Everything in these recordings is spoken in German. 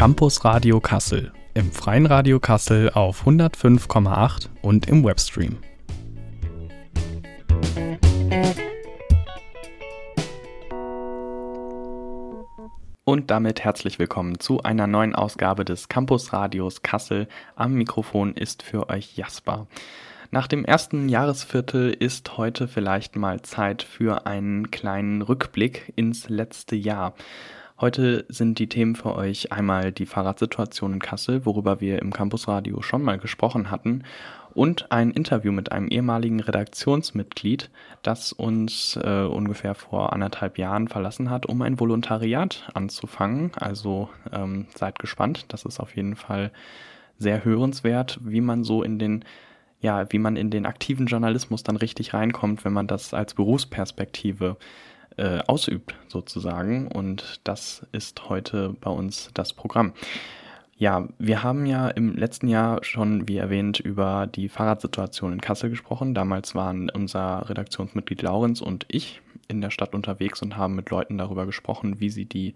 Campus Radio Kassel, im Freien Radio Kassel auf 105,8 und im Webstream. Und damit herzlich willkommen zu einer neuen Ausgabe des Campus Radios Kassel. Am Mikrofon ist für euch Jasper. Nach dem ersten Jahresviertel ist heute vielleicht mal Zeit für einen kleinen Rückblick ins letzte Jahr. Heute sind die Themen für euch einmal die Fahrradsituation in Kassel, worüber wir im Campusradio schon mal gesprochen hatten, und ein Interview mit einem ehemaligen Redaktionsmitglied, das uns äh, ungefähr vor anderthalb Jahren verlassen hat, um ein Volontariat anzufangen. Also ähm, seid gespannt, das ist auf jeden Fall sehr hörenswert, wie man so in den ja, wie man in den aktiven Journalismus dann richtig reinkommt, wenn man das als Berufsperspektive äh, ausübt, sozusagen. Und das ist heute bei uns das Programm. Ja, wir haben ja im letzten Jahr schon, wie erwähnt, über die Fahrradsituation in Kassel gesprochen. Damals waren unser Redaktionsmitglied Laurenz und ich in der Stadt unterwegs und haben mit Leuten darüber gesprochen, wie sie die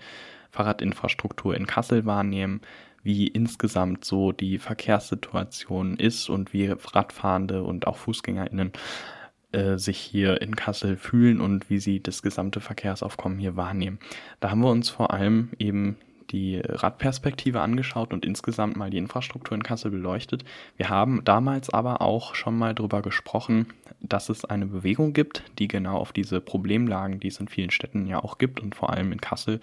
Fahrradinfrastruktur in Kassel wahrnehmen, wie insgesamt so die Verkehrssituation ist und wie Radfahrende und auch FußgängerInnen äh, sich hier in Kassel fühlen und wie sie das gesamte Verkehrsaufkommen hier wahrnehmen. Da haben wir uns vor allem eben die Radperspektive angeschaut und insgesamt mal die Infrastruktur in Kassel beleuchtet. Wir haben damals aber auch schon mal darüber gesprochen, dass es eine Bewegung gibt, die genau auf diese Problemlagen, die es in vielen Städten ja auch gibt und vor allem in Kassel,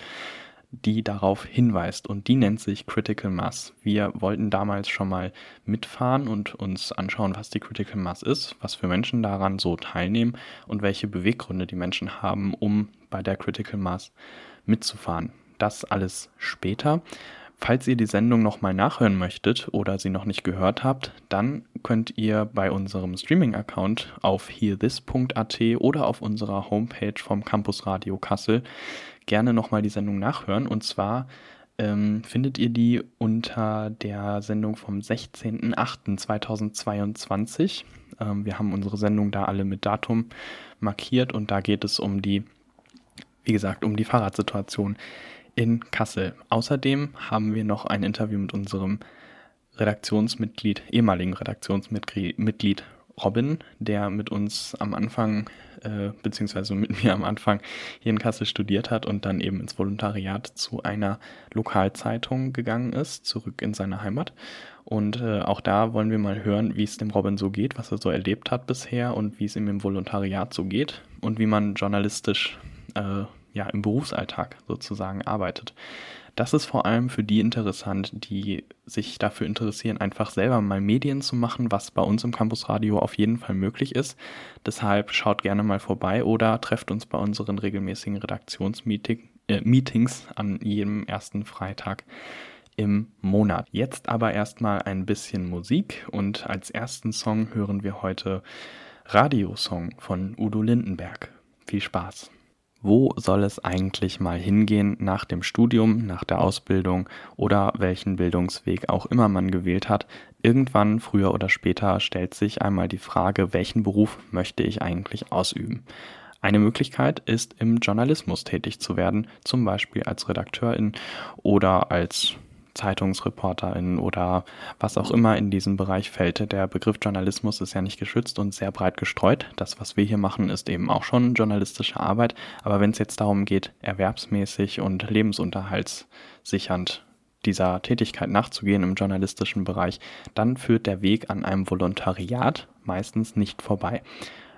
die darauf hinweist und die nennt sich Critical Mass. Wir wollten damals schon mal mitfahren und uns anschauen, was die Critical Mass ist, was für Menschen daran so teilnehmen und welche Beweggründe die Menschen haben, um bei der Critical Mass mitzufahren. Das alles später. Falls ihr die Sendung nochmal nachhören möchtet oder sie noch nicht gehört habt, dann könnt ihr bei unserem Streaming-Account auf hearthis.at oder auf unserer Homepage vom Campus Radio Kassel gerne nochmal die Sendung nachhören. Und zwar ähm, findet ihr die unter der Sendung vom 16.08.2022. Ähm, wir haben unsere Sendung da alle mit Datum markiert und da geht es um die, wie gesagt, um die Fahrradsituation in Kassel. Außerdem haben wir noch ein Interview mit unserem Redaktionsmitglied, ehemaligen Redaktionsmitglied Robin, der mit uns am Anfang, äh, beziehungsweise mit mir am Anfang hier in Kassel studiert hat und dann eben ins Volontariat zu einer Lokalzeitung gegangen ist, zurück in seine Heimat. Und äh, auch da wollen wir mal hören, wie es dem Robin so geht, was er so erlebt hat bisher und wie es ihm im Volontariat so geht und wie man journalistisch äh, ja, im Berufsalltag sozusagen arbeitet. Das ist vor allem für die interessant, die sich dafür interessieren, einfach selber mal Medien zu machen, was bei uns im Campusradio auf jeden Fall möglich ist. Deshalb schaut gerne mal vorbei oder trefft uns bei unseren regelmäßigen Redaktionsmeetings äh, an jedem ersten Freitag im Monat. Jetzt aber erstmal ein bisschen Musik und als ersten Song hören wir heute Radiosong von Udo Lindenberg. Viel Spaß! Wo soll es eigentlich mal hingehen nach dem Studium, nach der Ausbildung oder welchen Bildungsweg auch immer man gewählt hat. Irgendwann, früher oder später, stellt sich einmal die Frage, welchen Beruf möchte ich eigentlich ausüben. Eine Möglichkeit ist, im Journalismus tätig zu werden, zum Beispiel als Redakteurin oder als Zeitungsreporterin oder was auch immer in diesem Bereich fällt. Der Begriff Journalismus ist ja nicht geschützt und sehr breit gestreut. Das, was wir hier machen, ist eben auch schon journalistische Arbeit. Aber wenn es jetzt darum geht, erwerbsmäßig und lebensunterhaltssichernd dieser Tätigkeit nachzugehen im journalistischen Bereich, dann führt der Weg an einem Volontariat meistens nicht vorbei.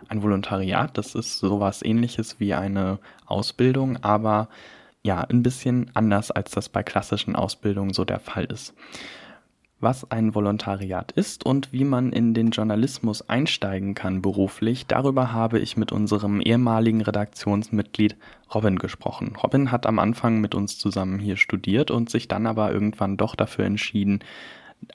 Ein Volontariat, das ist sowas ähnliches wie eine Ausbildung, aber ja ein bisschen anders, als das bei klassischen Ausbildungen so der Fall ist. Was ein Volontariat ist und wie man in den Journalismus einsteigen kann beruflich, darüber habe ich mit unserem ehemaligen Redaktionsmitglied Robin gesprochen. Robin hat am Anfang mit uns zusammen hier studiert und sich dann aber irgendwann doch dafür entschieden,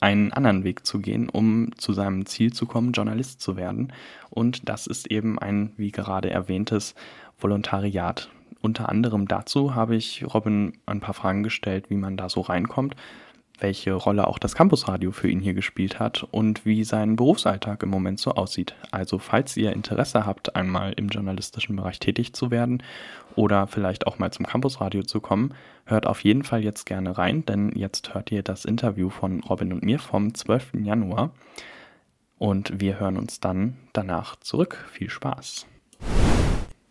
einen anderen Weg zu gehen, um zu seinem Ziel zu kommen, Journalist zu werden. Und das ist eben ein, wie gerade erwähntes, Volontariat unter anderem dazu habe ich Robin ein paar Fragen gestellt, wie man da so reinkommt, welche Rolle auch das Campusradio für ihn hier gespielt hat und wie sein Berufsalltag im Moment so aussieht. Also falls ihr Interesse habt, einmal im journalistischen Bereich tätig zu werden oder vielleicht auch mal zum Campusradio zu kommen, hört auf jeden Fall jetzt gerne rein, denn jetzt hört ihr das Interview von Robin und mir vom 12. Januar und wir hören uns dann danach zurück. Viel Spaß.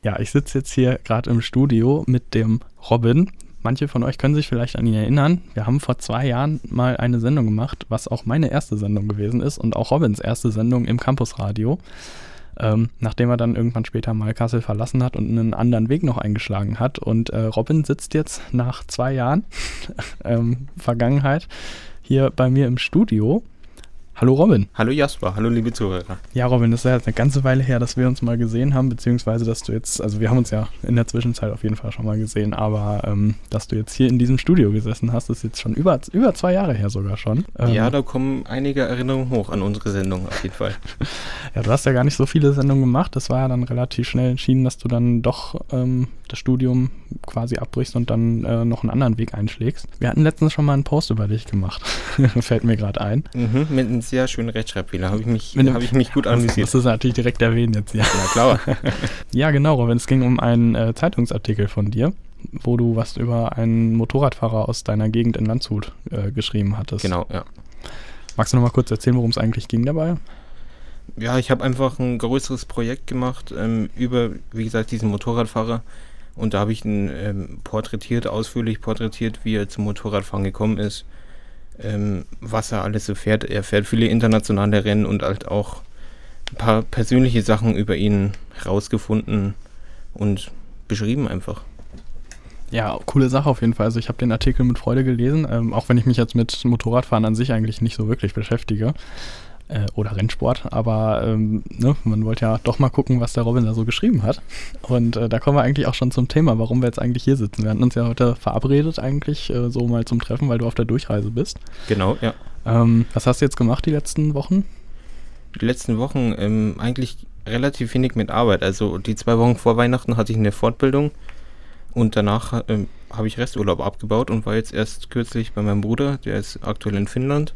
Ja, ich sitze jetzt hier gerade im Studio mit dem Robin. Manche von euch können sich vielleicht an ihn erinnern. Wir haben vor zwei Jahren mal eine Sendung gemacht, was auch meine erste Sendung gewesen ist und auch Robins erste Sendung im Campusradio. Ähm, nachdem er dann irgendwann später mal Kassel verlassen hat und einen anderen Weg noch eingeschlagen hat. Und äh, Robin sitzt jetzt nach zwei Jahren ähm, Vergangenheit hier bei mir im Studio Hallo Robin. Hallo Jasper, hallo liebe Zuhörer. Ja, Robin, das ist ja jetzt eine ganze Weile her, dass wir uns mal gesehen haben, beziehungsweise dass du jetzt, also wir haben uns ja in der Zwischenzeit auf jeden Fall schon mal gesehen, aber ähm, dass du jetzt hier in diesem Studio gesessen hast, ist jetzt schon über, über zwei Jahre her sogar schon. Ähm, ja, da kommen einige Erinnerungen hoch an unsere Sendung auf jeden Fall. ja, du hast ja gar nicht so viele Sendungen gemacht, das war ja dann relativ schnell entschieden, dass du dann doch ähm, das Studium quasi abbrichst und dann äh, noch einen anderen Weg einschlägst. Wir hatten letztens schon mal einen Post über dich gemacht, fällt mir gerade ein. Mhm, mit einem sehr schönen Rechtschreibfehler, habe ich, mich, hab ich mich gut amüsiert. Das ist natürlich direkt erwähnt jetzt, ja. Ja, klar. ja, genau, Robin, es ging um einen äh, Zeitungsartikel von dir wo du was über einen Motorradfahrer aus deiner Gegend in Landshut äh, geschrieben hattest. Genau, ja. Magst du noch mal kurz erzählen, worum es eigentlich ging dabei? Ja, ich habe einfach ein größeres Projekt gemacht ähm, über, wie gesagt, diesen Motorradfahrer. Und da habe ich ihn ähm, porträtiert, ausführlich porträtiert, wie er zum Motorradfahren gekommen ist, ähm, was er alles so fährt. Er fährt viele internationale Rennen und halt auch ein paar persönliche Sachen über ihn rausgefunden und beschrieben einfach. Ja, coole Sache auf jeden Fall. Also ich habe den Artikel mit Freude gelesen, ähm, auch wenn ich mich jetzt mit Motorradfahren an sich eigentlich nicht so wirklich beschäftige äh, oder Rennsport, aber ähm, ne, man wollte ja doch mal gucken, was der Robin da so geschrieben hat. Und äh, da kommen wir eigentlich auch schon zum Thema, warum wir jetzt eigentlich hier sitzen. Wir hatten uns ja heute verabredet eigentlich äh, so mal zum Treffen, weil du auf der Durchreise bist. Genau, ja. Ähm, was hast du jetzt gemacht die letzten Wochen? Die letzten Wochen ähm, eigentlich relativ wenig mit Arbeit. Also die zwei Wochen vor Weihnachten hatte ich eine Fortbildung und danach ähm, habe ich Resturlaub abgebaut und war jetzt erst kürzlich bei meinem Bruder, der ist aktuell in Finnland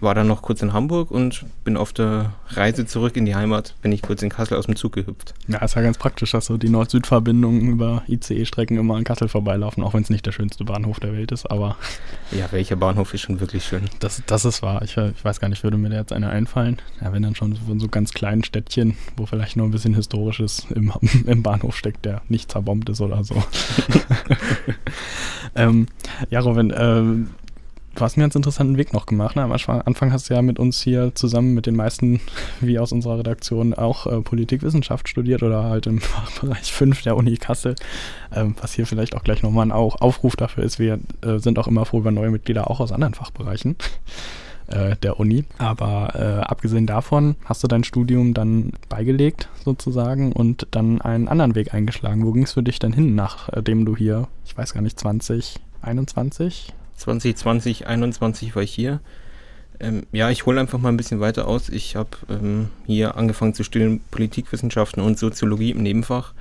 war dann noch kurz in Hamburg und bin auf der Reise zurück in die Heimat, bin ich kurz in Kassel aus dem Zug gehüpft. Ja, ist ja ganz praktisch, dass so die Nord-Süd-Verbindungen über ICE-Strecken immer an Kassel vorbeilaufen, auch wenn es nicht der schönste Bahnhof der Welt ist, aber... Ja, welcher Bahnhof ist schon wirklich schön? Das, das ist wahr. Ich, ich weiß gar nicht, würde mir da jetzt einer einfallen? Ja, wenn dann schon von so ganz kleinen Städtchen, wo vielleicht nur ein bisschen Historisches im, im Bahnhof steckt, der nicht zerbombt ist oder so. ähm, ja, Robin, ähm, du hast einen ganz interessanten Weg noch gemacht. Ne? Am Anfang hast du ja mit uns hier zusammen mit den meisten, wie aus unserer Redaktion, auch äh, Politikwissenschaft studiert oder halt im Bereich 5 der Uni Kassel. Ähm, was hier vielleicht auch gleich nochmal ein Aufruf dafür ist. Wir äh, sind auch immer froh über neue Mitglieder, auch aus anderen Fachbereichen äh, der Uni. Aber äh, abgesehen davon hast du dein Studium dann beigelegt sozusagen und dann einen anderen Weg eingeschlagen. Wo ging es für dich denn hin, nachdem du hier, ich weiß gar nicht, 2021 2020, 2021 war ich hier. Ähm, ja, ich hole einfach mal ein bisschen weiter aus. Ich habe ähm, hier angefangen zu studieren Politikwissenschaften und Soziologie im Nebenfach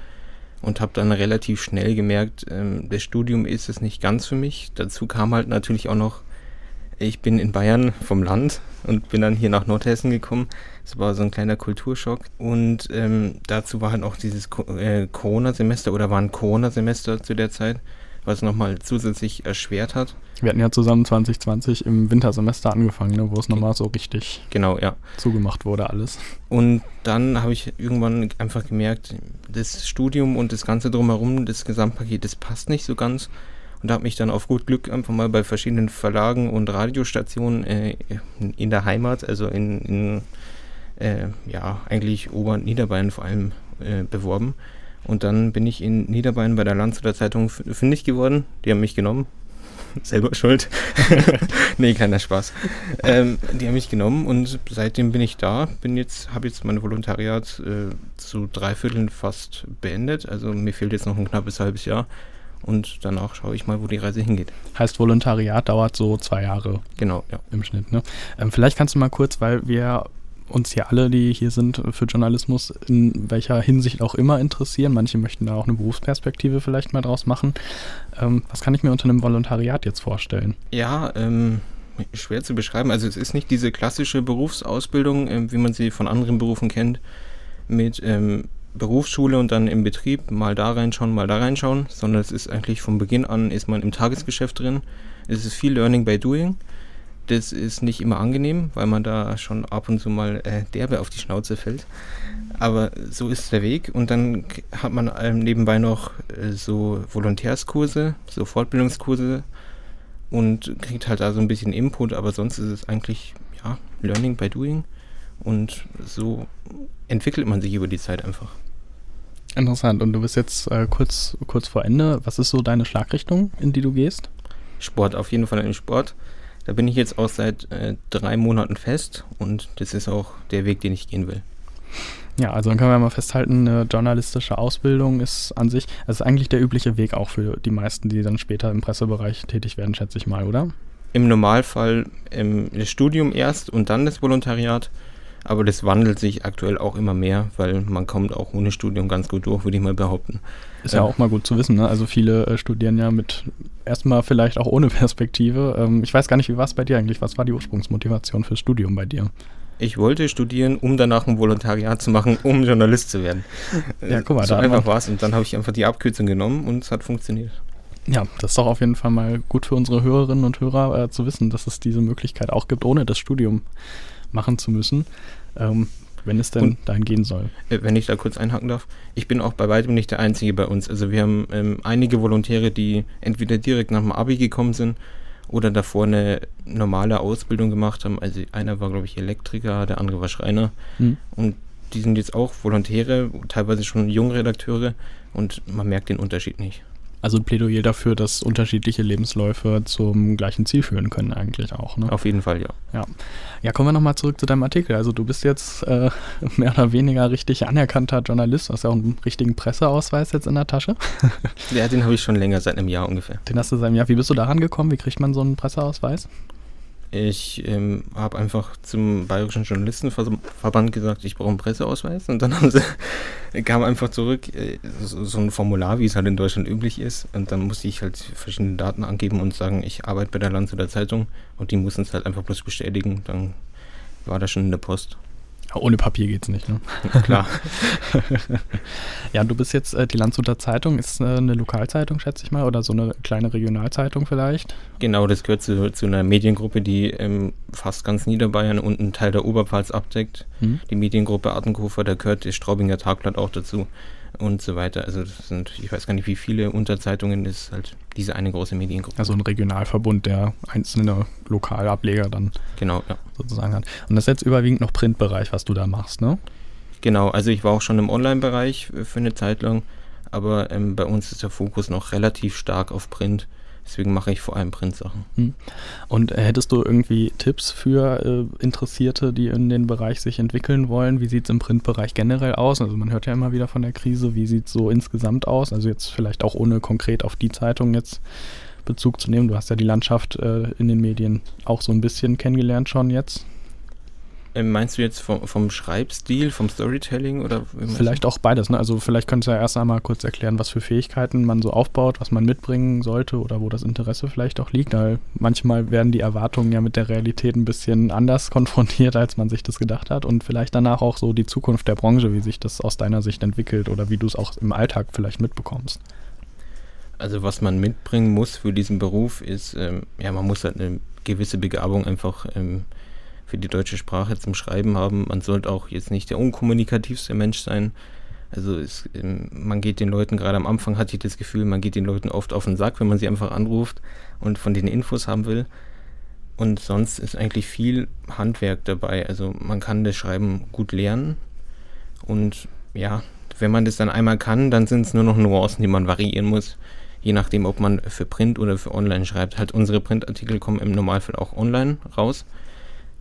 und habe dann relativ schnell gemerkt, ähm, das Studium ist es nicht ganz für mich. Dazu kam halt natürlich auch noch, ich bin in Bayern vom Land und bin dann hier nach Nordhessen gekommen. Es war so ein kleiner Kulturschock und ähm, dazu war halt auch dieses äh, Corona-Semester oder war ein Corona-Semester zu der Zeit was nochmal zusätzlich erschwert hat. Wir hatten ja zusammen 2020 im Wintersemester angefangen, ne, wo es nochmal so richtig genau, ja. zugemacht wurde alles. Und dann habe ich irgendwann einfach gemerkt, das Studium und das Ganze drumherum, das Gesamtpaket, das passt nicht so ganz. Und habe mich dann auf gut Glück einfach mal bei verschiedenen Verlagen und Radiostationen äh, in der Heimat, also in, in äh, ja, eigentlich Ober- und Niederbayern vor allem äh, beworben und dann bin ich in Niederbayern bei der Landshuter Zeitung fündig geworden. Die haben mich genommen. Selber schuld. nee, kleiner Spaß. Ähm, die haben mich genommen und seitdem bin ich da. Bin jetzt, habe jetzt mein Volontariat äh, zu drei Vierteln fast beendet. Also mir fehlt jetzt noch ein knappes halbes Jahr. Und danach schaue ich mal, wo die Reise hingeht. Heißt, Volontariat dauert so zwei Jahre. Genau, ja. Im Schnitt, ne? Ähm, vielleicht kannst du mal kurz, weil wir uns hier alle, die hier sind für Journalismus, in welcher Hinsicht auch immer interessieren. Manche möchten da auch eine Berufsperspektive vielleicht mal draus machen. Ähm, was kann ich mir unter einem Volontariat jetzt vorstellen? Ja, ähm, schwer zu beschreiben. Also es ist nicht diese klassische Berufsausbildung, äh, wie man sie von anderen Berufen kennt, mit ähm, Berufsschule und dann im Betrieb mal da reinschauen, mal da reinschauen, sondern es ist eigentlich von Beginn an, ist man im Tagesgeschäft drin. Es ist viel Learning by Doing. Das ist nicht immer angenehm, weil man da schon ab und zu mal äh, derbe auf die Schnauze fällt. Aber so ist der Weg. Und dann hat man ähm, nebenbei noch äh, so Volontärskurse, so Fortbildungskurse und kriegt halt da so ein bisschen Input. Aber sonst ist es eigentlich ja, Learning by Doing. Und so entwickelt man sich über die Zeit einfach. Interessant. Und du bist jetzt äh, kurz, kurz vor Ende. Was ist so deine Schlagrichtung, in die du gehst? Sport, auf jeden Fall im Sport. Da bin ich jetzt auch seit äh, drei Monaten fest und das ist auch der Weg, den ich gehen will. Ja, also dann können wir mal festhalten, eine journalistische Ausbildung ist an sich, das ist eigentlich der übliche Weg auch für die meisten, die dann später im Pressebereich tätig werden, schätze ich mal, oder? Im Normalfall ähm, das Studium erst und dann das Volontariat. Aber das wandelt sich aktuell auch immer mehr, weil man kommt auch ohne Studium ganz gut durch, würde ich mal behaupten. Ist ja ähm, auch mal gut zu wissen. Ne? Also viele äh, studieren ja mit erstmal vielleicht auch ohne Perspektive. Ähm, ich weiß gar nicht, wie war es bei dir eigentlich? Was war die Ursprungsmotivation fürs Studium bei dir? Ich wollte studieren, um danach ein Volontariat zu machen, um Journalist zu werden. Ja, guck mal, so da einfach war es. Und dann habe ich einfach die Abkürzung genommen und es hat funktioniert. Ja, das ist doch auf jeden Fall mal gut für unsere Hörerinnen und Hörer äh, zu wissen, dass es diese Möglichkeit auch gibt, ohne das Studium machen zu müssen, ähm, wenn es denn Und, dahin gehen soll. Äh, wenn ich da kurz einhaken darf, ich bin auch bei weitem nicht der Einzige bei uns. Also wir haben ähm, einige Volontäre, die entweder direkt nach dem Abi gekommen sind oder davor eine normale Ausbildung gemacht haben. Also einer war, glaube ich, Elektriker, der andere war Schreiner. Mhm. Und die sind jetzt auch Volontäre, teilweise schon Jungredakteure und man merkt den Unterschied nicht. Also ein Plädoyer dafür, dass unterschiedliche Lebensläufe zum gleichen Ziel führen können eigentlich auch. Ne? Auf jeden Fall, ja. Ja, ja kommen wir nochmal zurück zu deinem Artikel. Also du bist jetzt äh, mehr oder weniger richtig anerkannter Journalist. Du hast ja auch einen richtigen Presseausweis jetzt in der Tasche. ja, den habe ich schon länger, seit einem Jahr ungefähr. Den hast du seit einem Jahr. Wie bist du daran gekommen? Wie kriegt man so einen Presseausweis? Ich ähm, habe einfach zum Bayerischen Journalistenverband gesagt, ich brauche einen Presseausweis. Und dann haben sie, kam einfach zurück äh, so, so, ein Formular, wie es halt in Deutschland üblich ist. Und dann musste ich halt verschiedene Daten angeben und sagen, ich arbeite bei der Landshuter Zeitung. Und die mussten es halt einfach bloß bestätigen. Dann war das schon in der Post. Ohne Papier geht's nicht, ne? Klar. ja, du bist jetzt, äh, die Landshuter Zeitung ist äh, eine Lokalzeitung, schätze ich mal, oder so eine kleine Regionalzeitung vielleicht? Genau, das gehört zu, zu einer Mediengruppe, die ähm, fast ganz Niederbayern und einen Teil der Oberpfalz abdeckt. Mhm. Die Mediengruppe Artenkofer, da gehört das Straubinger Tagblatt auch dazu und so weiter. Also das sind, ich weiß gar nicht, wie viele Unterzeitungen ist halt diese eine große Mediengruppe. Also ein Regionalverbund, der einzelne Lokalableger dann genau, ja. sozusagen hat. Und das ist jetzt überwiegend noch Printbereich, was du da machst, ne? Genau, also ich war auch schon im Online-Bereich für eine Zeit lang, aber ähm, bei uns ist der Fokus noch relativ stark auf Print. Deswegen mache ich vor allem Printsachen. Hm. Und äh, hättest du irgendwie Tipps für äh, Interessierte, die in den Bereich sich entwickeln wollen? Wie sieht es im Printbereich generell aus? Also man hört ja immer wieder von der Krise. Wie sieht es so insgesamt aus? Also jetzt vielleicht auch ohne konkret auf die Zeitung jetzt Bezug zu nehmen. Du hast ja die Landschaft äh, in den Medien auch so ein bisschen kennengelernt schon jetzt. Ähm, meinst du jetzt vom, vom, Schreibstil, vom Storytelling oder? Vielleicht auch beides. Ne? Also vielleicht könntest du ja erst einmal kurz erklären, was für Fähigkeiten man so aufbaut, was man mitbringen sollte oder wo das Interesse vielleicht auch liegt. Weil manchmal werden die Erwartungen ja mit der Realität ein bisschen anders konfrontiert, als man sich das gedacht hat. Und vielleicht danach auch so die Zukunft der Branche, wie sich das aus deiner Sicht entwickelt oder wie du es auch im Alltag vielleicht mitbekommst. Also was man mitbringen muss für diesen Beruf ist, ähm, ja, man muss halt eine gewisse Begabung einfach ähm, für die deutsche Sprache zum Schreiben haben. Man sollte auch jetzt nicht der unkommunikativste Mensch sein. Also es, ähm, man geht den Leuten, gerade am Anfang hatte ich das Gefühl, man geht den Leuten oft auf den Sack, wenn man sie einfach anruft und von denen Infos haben will. Und sonst ist eigentlich viel Handwerk dabei. Also man kann das Schreiben gut lernen. Und ja, wenn man das dann einmal kann, dann sind es nur noch Nuancen, die man variieren muss. Je nachdem, ob man für Print oder für Online schreibt. Halt unsere Printartikel kommen im Normalfall auch online raus.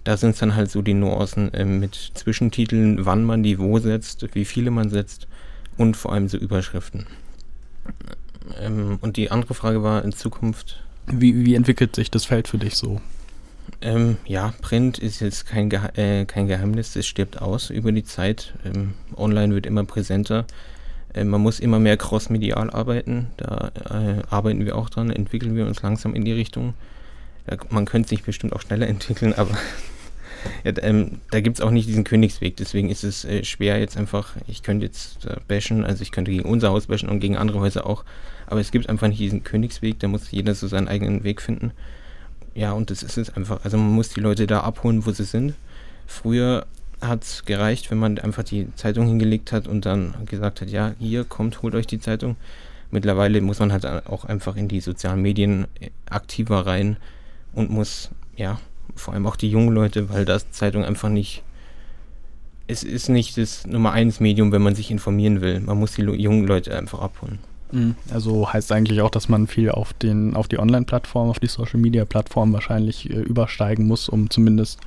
Da sind es dann halt so die Nuancen äh, mit Zwischentiteln, wann man die wo setzt, wie viele man setzt und vor allem so Überschriften. Ähm, und die andere Frage war in Zukunft. Wie, wie entwickelt sich das Feld für dich so? Ähm, ja, Print ist jetzt kein, Gehe äh, kein Geheimnis, es stirbt aus über die Zeit. Ähm, online wird immer präsenter. Äh, man muss immer mehr crossmedial arbeiten. Da äh, arbeiten wir auch dran, entwickeln wir uns langsam in die Richtung. Ja, man könnte sich bestimmt auch schneller entwickeln, aber ja, ähm, da gibt es auch nicht diesen Königsweg, deswegen ist es äh, schwer jetzt einfach, ich könnte jetzt äh, bashen, also ich könnte gegen unser Haus bashen und gegen andere Häuser auch, aber es gibt einfach nicht diesen Königsweg, da muss jeder so seinen eigenen Weg finden. Ja, und das ist es einfach, also man muss die Leute da abholen, wo sie sind. Früher hat es gereicht, wenn man einfach die Zeitung hingelegt hat und dann gesagt hat, ja, hier kommt, holt euch die Zeitung. Mittlerweile muss man halt auch einfach in die sozialen Medien äh, aktiver rein und muss, ja, vor allem auch die jungen Leute, weil das Zeitung einfach nicht, es ist nicht das Nummer eins Medium, wenn man sich informieren will. Man muss die jungen Leute einfach abholen. Mhm. Also heißt eigentlich auch, dass man viel auf den, auf die Online-Plattform, auf die Social-Media-Plattform wahrscheinlich äh, übersteigen muss, um zumindest,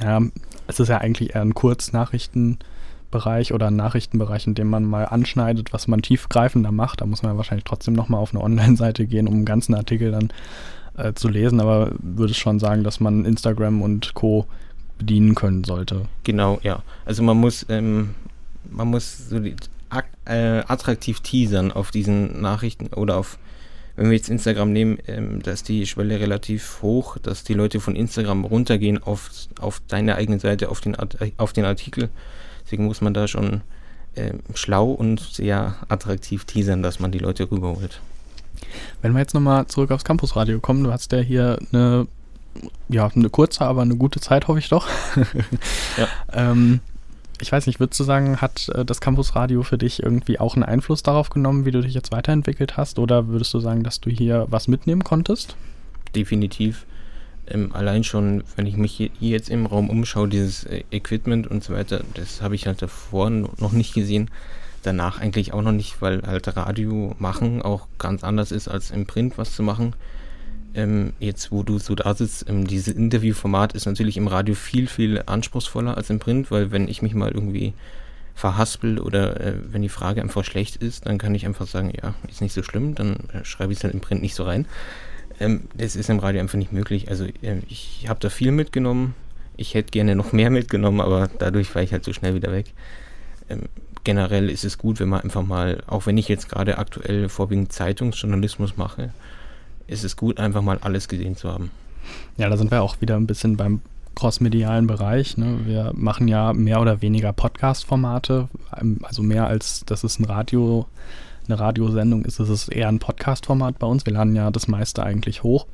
ja, es ist ja eigentlich eher ein Kurznachrichtenbereich oder ein Nachrichtenbereich, in dem man mal anschneidet, was man tiefgreifender macht. Da muss man wahrscheinlich trotzdem nochmal auf eine Online-Seite gehen, um einen ganzen Artikel dann äh, zu lesen, aber würde schon sagen, dass man Instagram und Co. bedienen können sollte. Genau, ja. Also man muss, ähm, man muss so die, äh, attraktiv teasern auf diesen Nachrichten oder auf, wenn wir jetzt Instagram nehmen, ähm, da ist die Schwelle relativ hoch, dass die Leute von Instagram runtergehen auf, auf deine eigene Seite, auf den, auf den Artikel. Deswegen muss man da schon äh, schlau und sehr attraktiv teasern, dass man die Leute rüberholt. Wenn wir jetzt nochmal zurück aufs Campusradio kommen, du hast ja hier eine, ja, eine kurze, aber eine gute Zeit, hoffe ich doch. ja. ähm, ich weiß nicht, würdest du sagen, hat äh, das Campusradio für dich irgendwie auch einen Einfluss darauf genommen, wie du dich jetzt weiterentwickelt hast? Oder würdest du sagen, dass du hier was mitnehmen konntest? Definitiv. Ähm, allein schon, wenn ich mich hier, jetzt im Raum umschaue, dieses äh, Equipment und so weiter, das habe ich halt davor noch nicht gesehen danach eigentlich auch noch nicht, weil halt Radio machen auch ganz anders ist als im Print was zu machen. Ähm, jetzt, wo du so da sitzt, ähm, dieses Interviewformat ist natürlich im Radio viel, viel anspruchsvoller als im Print, weil wenn ich mich mal irgendwie verhaspel oder äh, wenn die Frage einfach schlecht ist, dann kann ich einfach sagen, ja, ist nicht so schlimm, dann äh, schreibe ich es halt im Print nicht so rein. Ähm, das ist im Radio einfach nicht möglich. Also äh, ich habe da viel mitgenommen. Ich hätte gerne noch mehr mitgenommen, aber dadurch war ich halt so schnell wieder weg. Ähm, generell ist es gut, wenn man einfach mal, auch wenn ich jetzt gerade aktuell vorwiegend Zeitungsjournalismus mache, ist es gut, einfach mal alles gesehen zu haben. Ja, da sind wir auch wieder ein bisschen beim crossmedialen Bereich. Ne? Wir machen ja mehr oder weniger Podcast-Formate, ähm, also mehr als das ist ein Radio, eine Radiosendung ist, ist es eher ein Podcast-Format bei uns. Wir laden ja das meiste eigentlich hoch.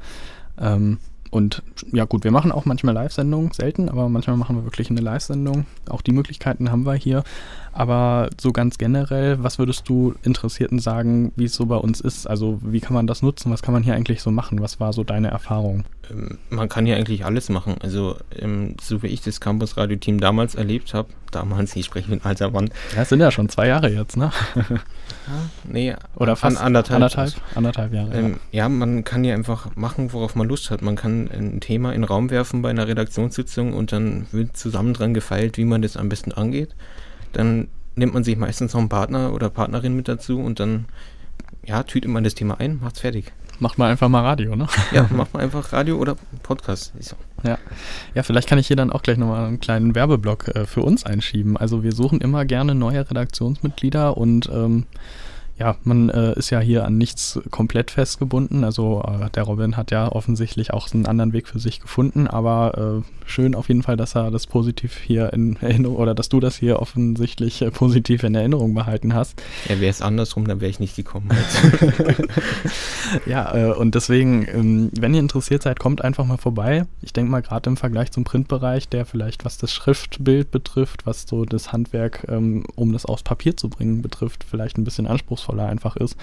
Ähm, und ja gut, wir machen auch manchmal Live-Sendungen, selten, aber manchmal machen wir wirklich eine Live-Sendung. Auch die Möglichkeiten haben wir hier. Aber so ganz generell, was würdest du Interessierten sagen, wie es so bei uns ist? Also wie kann man das nutzen? Was kann man hier eigentlich so machen? Was war so deine Erfahrung? Ähm, man kann hier eigentlich alles machen. Also ähm, so wie ich das Campus Radio Team damals erlebt habe, damals, ich spreche mit alter Mann. Ja, es sind ja schon zwei Jahre jetzt, ne? ja, nee, oder fast an, anderthalb, anderthalb, anderthalb Jahre. Ähm, ja. ja, man kann hier einfach machen, worauf man Lust hat. Man kann ein Thema in den Raum werfen bei einer Redaktionssitzung und dann wird zusammen dran gefeilt, wie man das am besten angeht dann nimmt man sich meistens noch einen Partner oder Partnerin mit dazu und dann ja, tütet man das Thema ein, macht's fertig. Macht man einfach mal Radio, ne? Ja, macht man einfach Radio oder Podcast. So. Ja. ja, vielleicht kann ich hier dann auch gleich nochmal einen kleinen Werbeblock äh, für uns einschieben. Also wir suchen immer gerne neue Redaktionsmitglieder und ähm, ja, man äh, ist ja hier an nichts komplett festgebunden. Also äh, der Robin hat ja offensichtlich auch einen anderen Weg für sich gefunden, aber äh, schön auf jeden Fall, dass er das positiv hier in Erinnerung oder dass du das hier offensichtlich äh, positiv in Erinnerung behalten hast. Ja, wäre es andersrum, dann wäre ich nicht gekommen. ja, äh, und deswegen, ähm, wenn ihr interessiert seid, kommt einfach mal vorbei. Ich denke mal, gerade im Vergleich zum Printbereich, der vielleicht was das Schriftbild betrifft, was so das Handwerk, ähm, um das aufs Papier zu bringen, betrifft, vielleicht ein bisschen anspruchsvoller anspruchsvoller einfach ist,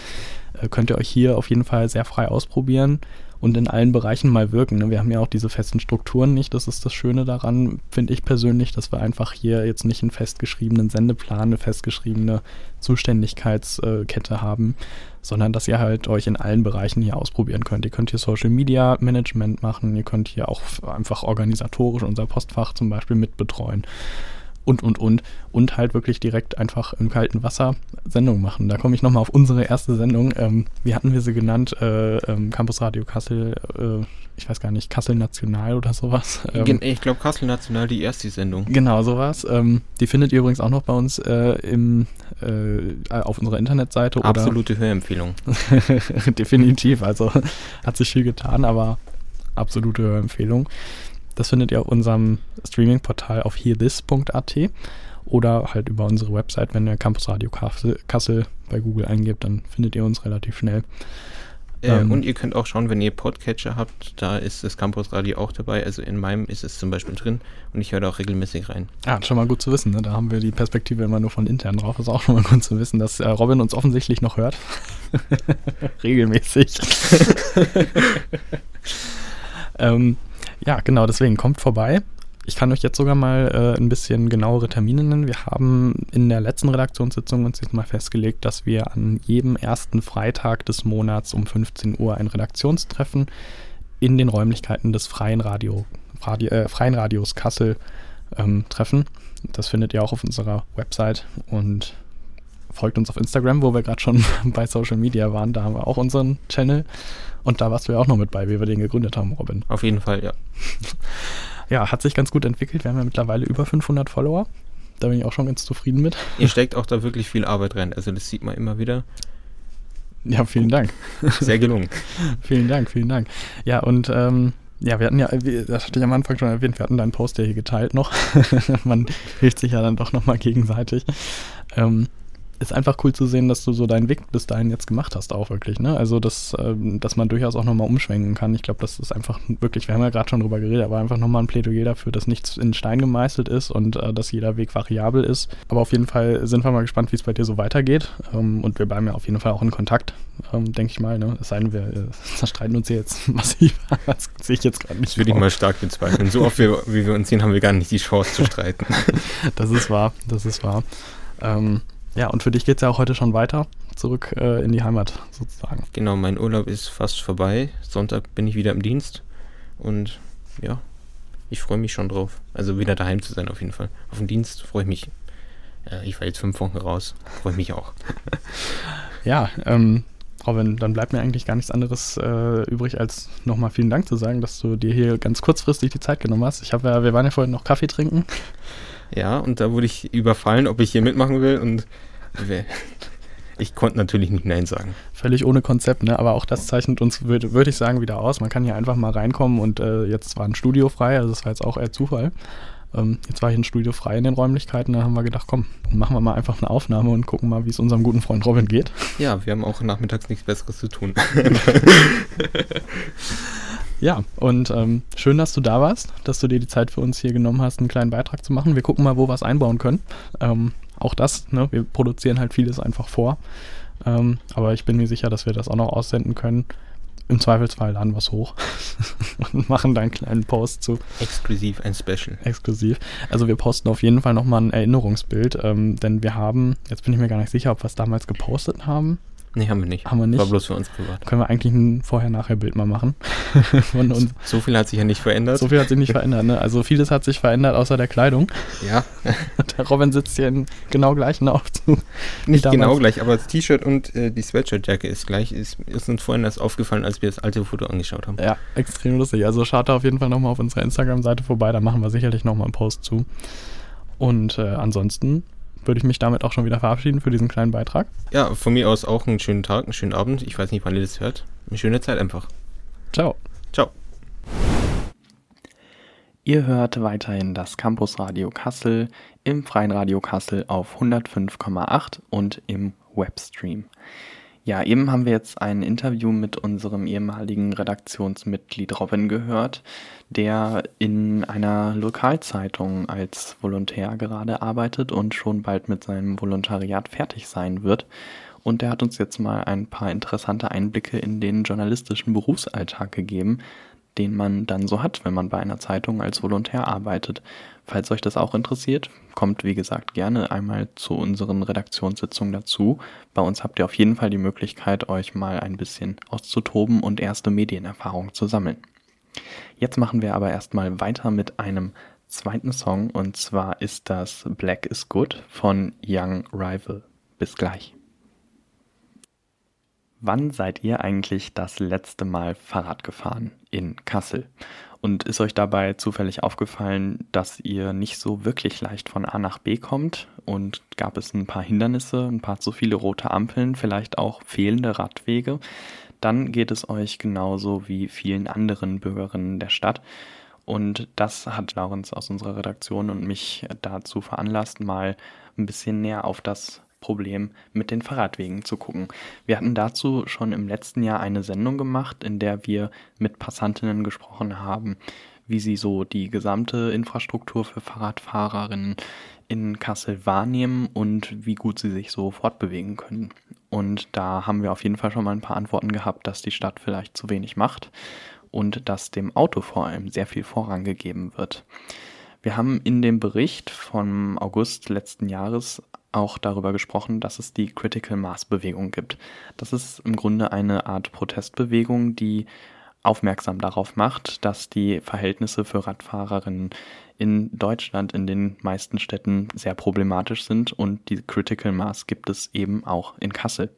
äh, könnt ihr euch hier auf jeden Fall sehr frei ausprobieren und in allen Bereichen mal wirken. Ne? Wir haben ja auch diese festen Strukturen nicht. Das ist das Schöne daran, finde ich persönlich, dass wir einfach hier jetzt nicht einen festgeschriebenen Sendeplan, eine festgeschriebene Zuständigkeitskette haben, sondern dass ihr halt euch in allen Bereichen hier ausprobieren könnt. Ihr könnt hier Social Media Management machen, ihr könnt hier auch einfach organisatorisch unser Postfach zum Beispiel mitbetreuen und, und, und. Und halt wirklich direkt einfach im kalten Wasser Sendung machen. Da komme ich nochmal auf unsere erste Sendung. Ähm, wie hatten wir sie genannt? Äh, ähm, Campus Radio Kassel, äh, ich weiß gar nicht, Kassel National oder sowas. Ähm, ich glaube Kassel National, die erste Sendung. Genau, sowas. Ähm, die findet ihr übrigens auch noch bei uns äh, im, äh, auf unserer Internetseite. Absolute Hörempfehlung. Definitiv, also hat sich viel getan, aber absolute Hörempfehlung Das findet ihr auf unserem Streaming-Portal auf hearthis.at oder halt über unsere Website, wenn ihr Campus Radio Kassel, bei Google eingebt, dann findet ihr uns relativ schnell. Äh, ähm, und ihr könnt auch schauen, wenn ihr Podcatcher habt, da ist das Campus Radio auch dabei. Also in meinem ist es zum Beispiel drin und ich höre da auch regelmäßig rein. Ja, schon mal gut zu wissen. Ne? Da haben wir die Perspektive immer nur von intern drauf. Ist auch schon mal gut zu wissen, dass äh, Robin uns offensichtlich noch hört. regelmäßig. ähm, ja, genau, deswegen kommt vorbei. Ich kann euch jetzt sogar mal äh, ein bisschen genauere Termine nennen. Wir haben in der letzten Redaktionssitzung uns jetzt mal festgelegt, dass wir an jedem ersten Freitag des Monats um 15 Uhr ein Redaktionstreffen in den Räumlichkeiten des Freien, Radio, Radio äh, Freien Radios Kassel ähm, treffen. Das findet ihr auch auf unserer Website und folgt uns auf Instagram, wo wir gerade schon bei Social Media waren. Da haben wir auch unseren Channel. Und da warst du ja auch noch mit bei, wie wir den gegründet haben, Robin. Auf jeden Fall, ja. ja, hat sich ganz gut entwickelt. Wir haben ja mittlerweile über 500 Follower. Da bin ich auch schon ganz zufrieden mit. Ihr steckt auch da wirklich viel Arbeit rein. Also das sieht man immer wieder. Ja, vielen Dank. Sehr gelungen. vielen Dank, vielen Dank. Ja, und ähm, ja, wir hatten ja, das hatte ich am Anfang schon erwähnt, wir hatten deinen Post ja hier geteilt noch. Man hilft sich ja dann doch nochmal gegenseitig. Ähm, ist einfach cool zu sehen, dass du so deinen Weg bis dahin jetzt gemacht hast, auch wirklich. Ne? Also, dass, ähm, dass man durchaus auch nochmal umschwenken kann. Ich glaube, das ist einfach wirklich, wir haben ja gerade schon drüber geredet, aber einfach nochmal ein Plädoyer dafür, dass nichts in Stein gemeißelt ist und äh, dass jeder Weg variabel ist. Aber auf jeden Fall sind wir mal gespannt, wie es bei dir so weitergeht. Ähm, und wir bleiben ja auf jeden Fall auch in Kontakt, ähm, denke ich mal. Ne? Es sei denn, wir äh, zerstreiten uns hier jetzt massiv. das sehe ich jetzt gerade nicht. Das würde ich mal stark bezweifeln. So oft, wie, wie wir uns sehen, haben wir gar nicht die Chance zu streiten. das ist wahr, das ist wahr. Ähm, ja, und für dich geht es ja auch heute schon weiter, zurück äh, in die Heimat sozusagen. Genau, mein Urlaub ist fast vorbei. Sonntag bin ich wieder im Dienst und ja, ich freue mich schon drauf. Also wieder daheim zu sein auf jeden Fall. Auf den Dienst freue ich mich. Äh, ich war jetzt fünf Wochen raus, freue mich auch. ja, ähm, Robin, dann bleibt mir eigentlich gar nichts anderes äh, übrig, als nochmal vielen Dank zu sagen, dass du dir hier ganz kurzfristig die Zeit genommen hast. Ich habe ja, wir waren ja vorhin noch Kaffee trinken. Ja, und da wurde ich überfallen, ob ich hier mitmachen will und ich konnte natürlich nicht Nein sagen. Völlig ohne Konzept, ne? Aber auch das zeichnet uns, würde würd ich sagen, wieder aus. Man kann hier einfach mal reinkommen und äh, jetzt war ein Studio frei, also das war jetzt auch eher Zufall. Ähm, jetzt war hier ein Studio frei in den Räumlichkeiten, da haben wir gedacht, komm, machen wir mal einfach eine Aufnahme und gucken mal, wie es unserem guten Freund Robin geht. Ja, wir haben auch nachmittags nichts Besseres zu tun. Ja, und ähm, schön, dass du da warst, dass du dir die Zeit für uns hier genommen hast, einen kleinen Beitrag zu machen. Wir gucken mal, wo wir es einbauen können. Ähm, auch das, ne, wir produzieren halt vieles einfach vor. Ähm, aber ich bin mir sicher, dass wir das auch noch aussenden können. Im Zweifelsfall laden wir es hoch und machen da einen kleinen Post zu. Exklusiv, ein Special. Exklusiv. Also wir posten auf jeden Fall nochmal ein Erinnerungsbild, ähm, denn wir haben, jetzt bin ich mir gar nicht sicher, ob wir es damals gepostet haben. Nee, haben wir nicht. Haben wir nicht. War bloß für uns privat. Können wir eigentlich ein Vorher-Nachher-Bild mal machen. Von uns. So viel hat sich ja nicht verändert. So viel hat sich nicht verändert, ne? Also vieles hat sich verändert, außer der Kleidung. Ja. der Robin sitzt hier in genau gleichen Aufzug. Nicht genau gleich, aber das T-Shirt und äh, die Sweatshirt-Jacke ist gleich. Ist, ist uns vorhin erst aufgefallen, als wir das alte Foto angeschaut haben. Ja, extrem lustig. Also schaut da auf jeden Fall nochmal auf unserer Instagram-Seite vorbei. Da machen wir sicherlich nochmal einen Post zu. Und äh, ansonsten würde ich mich damit auch schon wieder verabschieden für diesen kleinen Beitrag. Ja, von mir aus auch einen schönen Tag, einen schönen Abend. Ich weiß nicht, wann ihr das hört. Eine schöne Zeit einfach. Ciao. Ciao. Ihr hört weiterhin das Campusradio Kassel im Freien Radio Kassel auf 105,8 und im Webstream. Ja, eben haben wir jetzt ein Interview mit unserem ehemaligen Redaktionsmitglied Robin gehört, der in einer Lokalzeitung als Volontär gerade arbeitet und schon bald mit seinem Volontariat fertig sein wird. Und der hat uns jetzt mal ein paar interessante Einblicke in den journalistischen Berufsalltag gegeben, den man dann so hat, wenn man bei einer Zeitung als Volontär arbeitet. Falls euch das auch interessiert, kommt wie gesagt gerne einmal zu unseren Redaktionssitzungen dazu. Bei uns habt ihr auf jeden Fall die Möglichkeit, euch mal ein bisschen auszutoben und erste Medienerfahrung zu sammeln. Jetzt machen wir aber erstmal weiter mit einem zweiten Song und zwar ist das Black is Good von Young Rival. Bis gleich. Wann seid ihr eigentlich das letzte Mal Fahrrad gefahren in Kassel? Und ist euch dabei zufällig aufgefallen, dass ihr nicht so wirklich leicht von A nach B kommt? Und gab es ein paar Hindernisse, ein paar zu viele rote Ampeln, vielleicht auch fehlende Radwege? Dann geht es euch genauso wie vielen anderen Bürgerinnen der Stadt. Und das hat Laurens aus unserer Redaktion und mich dazu veranlasst, mal ein bisschen näher auf das Problem mit den Fahrradwegen zu gucken. Wir hatten dazu schon im letzten Jahr eine Sendung gemacht, in der wir mit Passantinnen gesprochen haben, wie sie so die gesamte Infrastruktur für Fahrradfahrerinnen in Kassel wahrnehmen und wie gut sie sich so fortbewegen können. Und da haben wir auf jeden Fall schon mal ein paar Antworten gehabt, dass die Stadt vielleicht zu wenig macht und dass dem Auto vor allem sehr viel Vorrang gegeben wird. Wir haben in dem Bericht vom August letzten Jahres auch darüber gesprochen, dass es die Critical Mass Bewegung gibt. Das ist im Grunde eine Art Protestbewegung, die aufmerksam darauf macht, dass die Verhältnisse für Radfahrerinnen in Deutschland in den meisten Städten sehr problematisch sind und die Critical Mass gibt es eben auch in Kassel.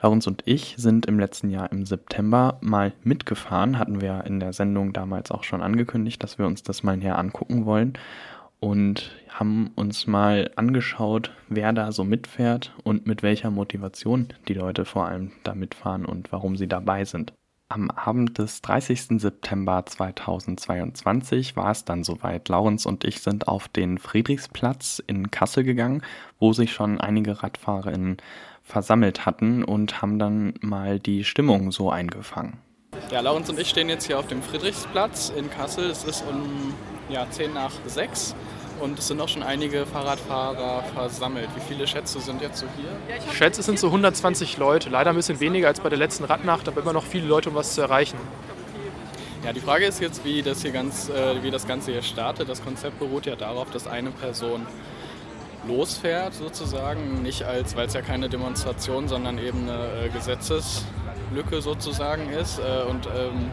Laurens und ich sind im letzten Jahr im September mal mitgefahren, hatten wir in der Sendung damals auch schon angekündigt, dass wir uns das mal näher angucken wollen und haben uns mal angeschaut, wer da so mitfährt und mit welcher Motivation die Leute vor allem da mitfahren und warum sie dabei sind. Am Abend des 30. September 2022 war es dann soweit. Laurens und ich sind auf den Friedrichsplatz in Kassel gegangen, wo sich schon einige RadfahrerInnen versammelt hatten und haben dann mal die Stimmung so eingefangen. Ja, Laurens und ich stehen jetzt hier auf dem Friedrichsplatz in Kassel. Es ist um ja, 10 nach 6 und es sind auch schon einige Fahrradfahrer versammelt. Wie viele Schätze sind jetzt so hier? Ich schätze, es sind so 120 Leute. Leider ein bisschen weniger als bei der letzten Radnacht, aber immer noch viele Leute, um was zu erreichen. Ja, die Frage ist jetzt, wie das, hier ganz, äh, wie das Ganze hier startet. Das Konzept beruht ja darauf, dass eine Person losfährt sozusagen, nicht als, weil es ja keine Demonstration, sondern eben eine äh, Gesetzeslücke sozusagen ist äh, und ähm,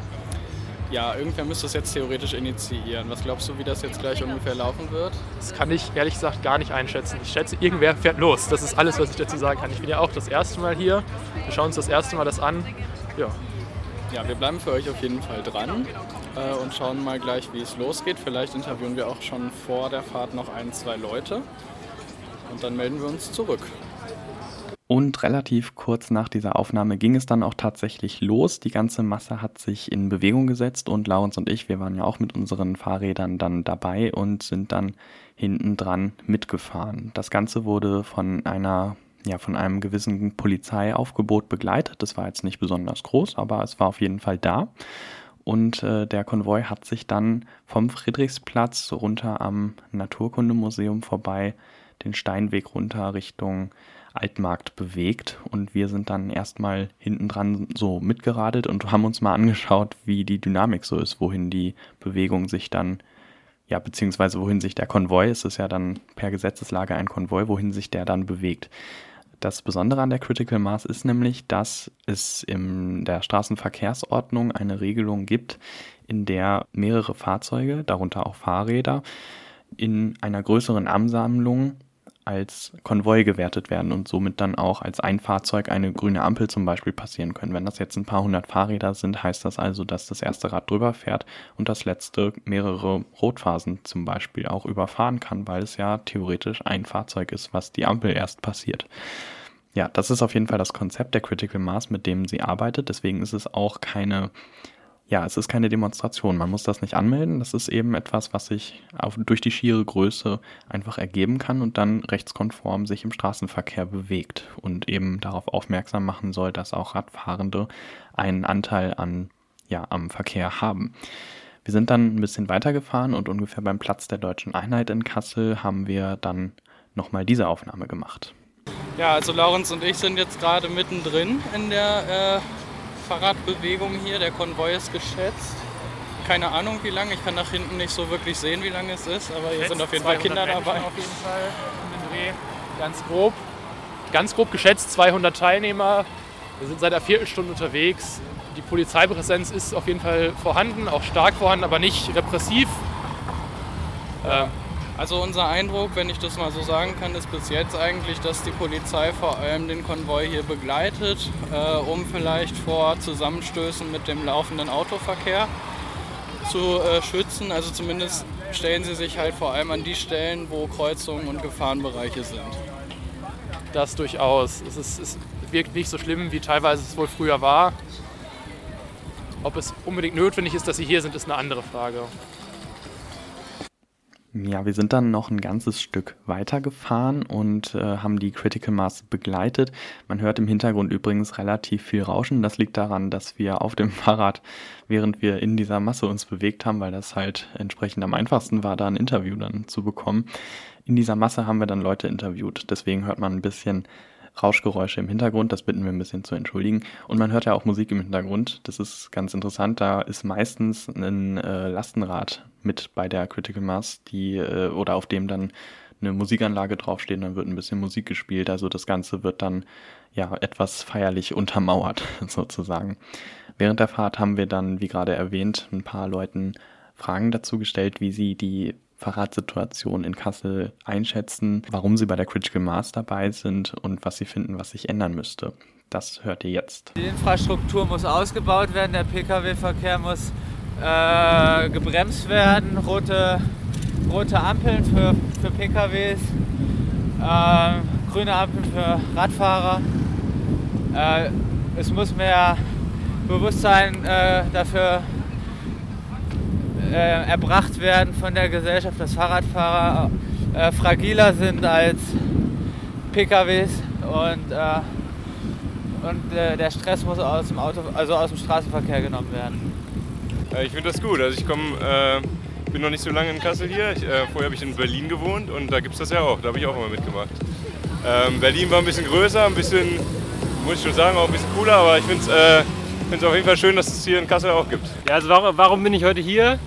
ja, irgendwer müsste es jetzt theoretisch initiieren. Was glaubst du, wie das jetzt gleich ungefähr laufen wird? Das kann ich ehrlich gesagt gar nicht einschätzen. Ich schätze, irgendwer fährt los. Das ist alles, was ich dazu sagen kann. Ich bin ja auch das erste Mal hier. Wir schauen uns das erste Mal das an. Ja. Ja, wir bleiben für euch auf jeden Fall dran äh, und schauen mal gleich, wie es losgeht. Vielleicht interviewen wir auch schon vor der Fahrt noch ein, zwei Leute. Und dann melden wir uns zurück. Und relativ kurz nach dieser Aufnahme ging es dann auch tatsächlich los. Die ganze Masse hat sich in Bewegung gesetzt und Laurens und ich, wir waren ja auch mit unseren Fahrrädern dann dabei und sind dann hinten dran mitgefahren. Das Ganze wurde von einer ja, von einem gewissen Polizeiaufgebot begleitet. Das war jetzt nicht besonders groß, aber es war auf jeden Fall da. Und äh, der Konvoi hat sich dann vom Friedrichsplatz runter am Naturkundemuseum vorbei den Steinweg runter Richtung Altmarkt bewegt und wir sind dann erstmal hinten dran so mitgeradelt und haben uns mal angeschaut, wie die Dynamik so ist, wohin die Bewegung sich dann, ja, beziehungsweise wohin sich der Konvoi, es ist ja dann per Gesetzeslage ein Konvoi, wohin sich der dann bewegt. Das Besondere an der Critical Mass ist nämlich, dass es in der Straßenverkehrsordnung eine Regelung gibt, in der mehrere Fahrzeuge, darunter auch Fahrräder, in einer größeren Ansammlung als Konvoi gewertet werden und somit dann auch als ein Fahrzeug eine grüne Ampel zum Beispiel passieren können. Wenn das jetzt ein paar hundert Fahrräder sind, heißt das also, dass das erste Rad drüber fährt und das letzte mehrere Rotphasen zum Beispiel auch überfahren kann, weil es ja theoretisch ein Fahrzeug ist, was die Ampel erst passiert. Ja, das ist auf jeden Fall das Konzept der Critical Mass, mit dem sie arbeitet. Deswegen ist es auch keine ja, es ist keine Demonstration. Man muss das nicht anmelden. Das ist eben etwas, was sich auf, durch die schiere Größe einfach ergeben kann und dann rechtskonform sich im Straßenverkehr bewegt und eben darauf aufmerksam machen soll, dass auch Radfahrende einen Anteil an, ja, am Verkehr haben. Wir sind dann ein bisschen weitergefahren und ungefähr beim Platz der Deutschen Einheit in Kassel haben wir dann nochmal diese Aufnahme gemacht. Ja, also Laurens und ich sind jetzt gerade mittendrin in der äh Fahrradbewegung hier. Der Konvoi ist geschätzt. Keine Ahnung wie lange. Ich kann nach hinten nicht so wirklich sehen, wie lange es ist, aber hier sind auf jeden Fall Kinder Menschen dabei. Auf jeden Fall um den Dreh. Ganz grob. Ganz grob geschätzt 200 Teilnehmer. Wir sind seit einer Viertelstunde unterwegs. Die Polizeipräsenz ist auf jeden Fall vorhanden, auch stark vorhanden, aber nicht repressiv. Ähm, also unser Eindruck, wenn ich das mal so sagen kann, ist bis jetzt eigentlich, dass die Polizei vor allem den Konvoi hier begleitet, äh, um vielleicht vor Zusammenstößen mit dem laufenden Autoverkehr zu äh, schützen. Also zumindest stellen sie sich halt vor allem an die Stellen, wo Kreuzungen und Gefahrenbereiche sind. Das durchaus. Es, ist, es wirkt nicht so schlimm, wie teilweise es wohl früher war. Ob es unbedingt notwendig ist, dass sie hier sind, ist eine andere Frage. Ja, wir sind dann noch ein ganzes Stück weitergefahren und äh, haben die Critical Mass begleitet. Man hört im Hintergrund übrigens relativ viel Rauschen. Das liegt daran, dass wir auf dem Fahrrad, während wir in dieser Masse uns bewegt haben, weil das halt entsprechend am einfachsten war, da ein Interview dann zu bekommen. In dieser Masse haben wir dann Leute interviewt. Deswegen hört man ein bisschen Rauschgeräusche im Hintergrund, das bitten wir ein bisschen zu entschuldigen. Und man hört ja auch Musik im Hintergrund, das ist ganz interessant. Da ist meistens ein äh, Lastenrad mit bei der Critical Mass, die äh, oder auf dem dann eine Musikanlage draufsteht, dann wird ein bisschen Musik gespielt. Also das Ganze wird dann ja etwas feierlich untermauert sozusagen. Während der Fahrt haben wir dann, wie gerade erwähnt, ein paar Leuten Fragen dazu gestellt, wie sie die Fahrradsituation in Kassel einschätzen, warum Sie bei der Critical Mass dabei sind und was Sie finden, was sich ändern müsste. Das hört ihr jetzt. Die Infrastruktur muss ausgebaut werden, der Pkw-Verkehr muss äh, gebremst werden, rote, rote Ampeln für, für PKWs, äh, grüne Ampeln für Radfahrer. Äh, es muss mehr Bewusstsein äh, dafür äh, erbracht werden von der Gesellschaft, dass Fahrradfahrer fragiler sind als PKWs und, und äh, der Stress muss aus dem Auto, also aus dem Straßenverkehr genommen werden. Äh, ich finde das gut. Also ich komme, äh, bin noch nicht so lange in Kassel hier. Ich, vorher habe ich in Berlin gewohnt und da gibt es das ja auch. Da habe ich auch immer mitgemacht. Ähm, Berlin war ein bisschen größer, ein bisschen, muss ich schon sagen, auch ein bisschen cooler, aber ich finde es auf jeden Fall schön, dass es hier in Kassel auch gibt. Ja, also warum, warum bin ich heute hier?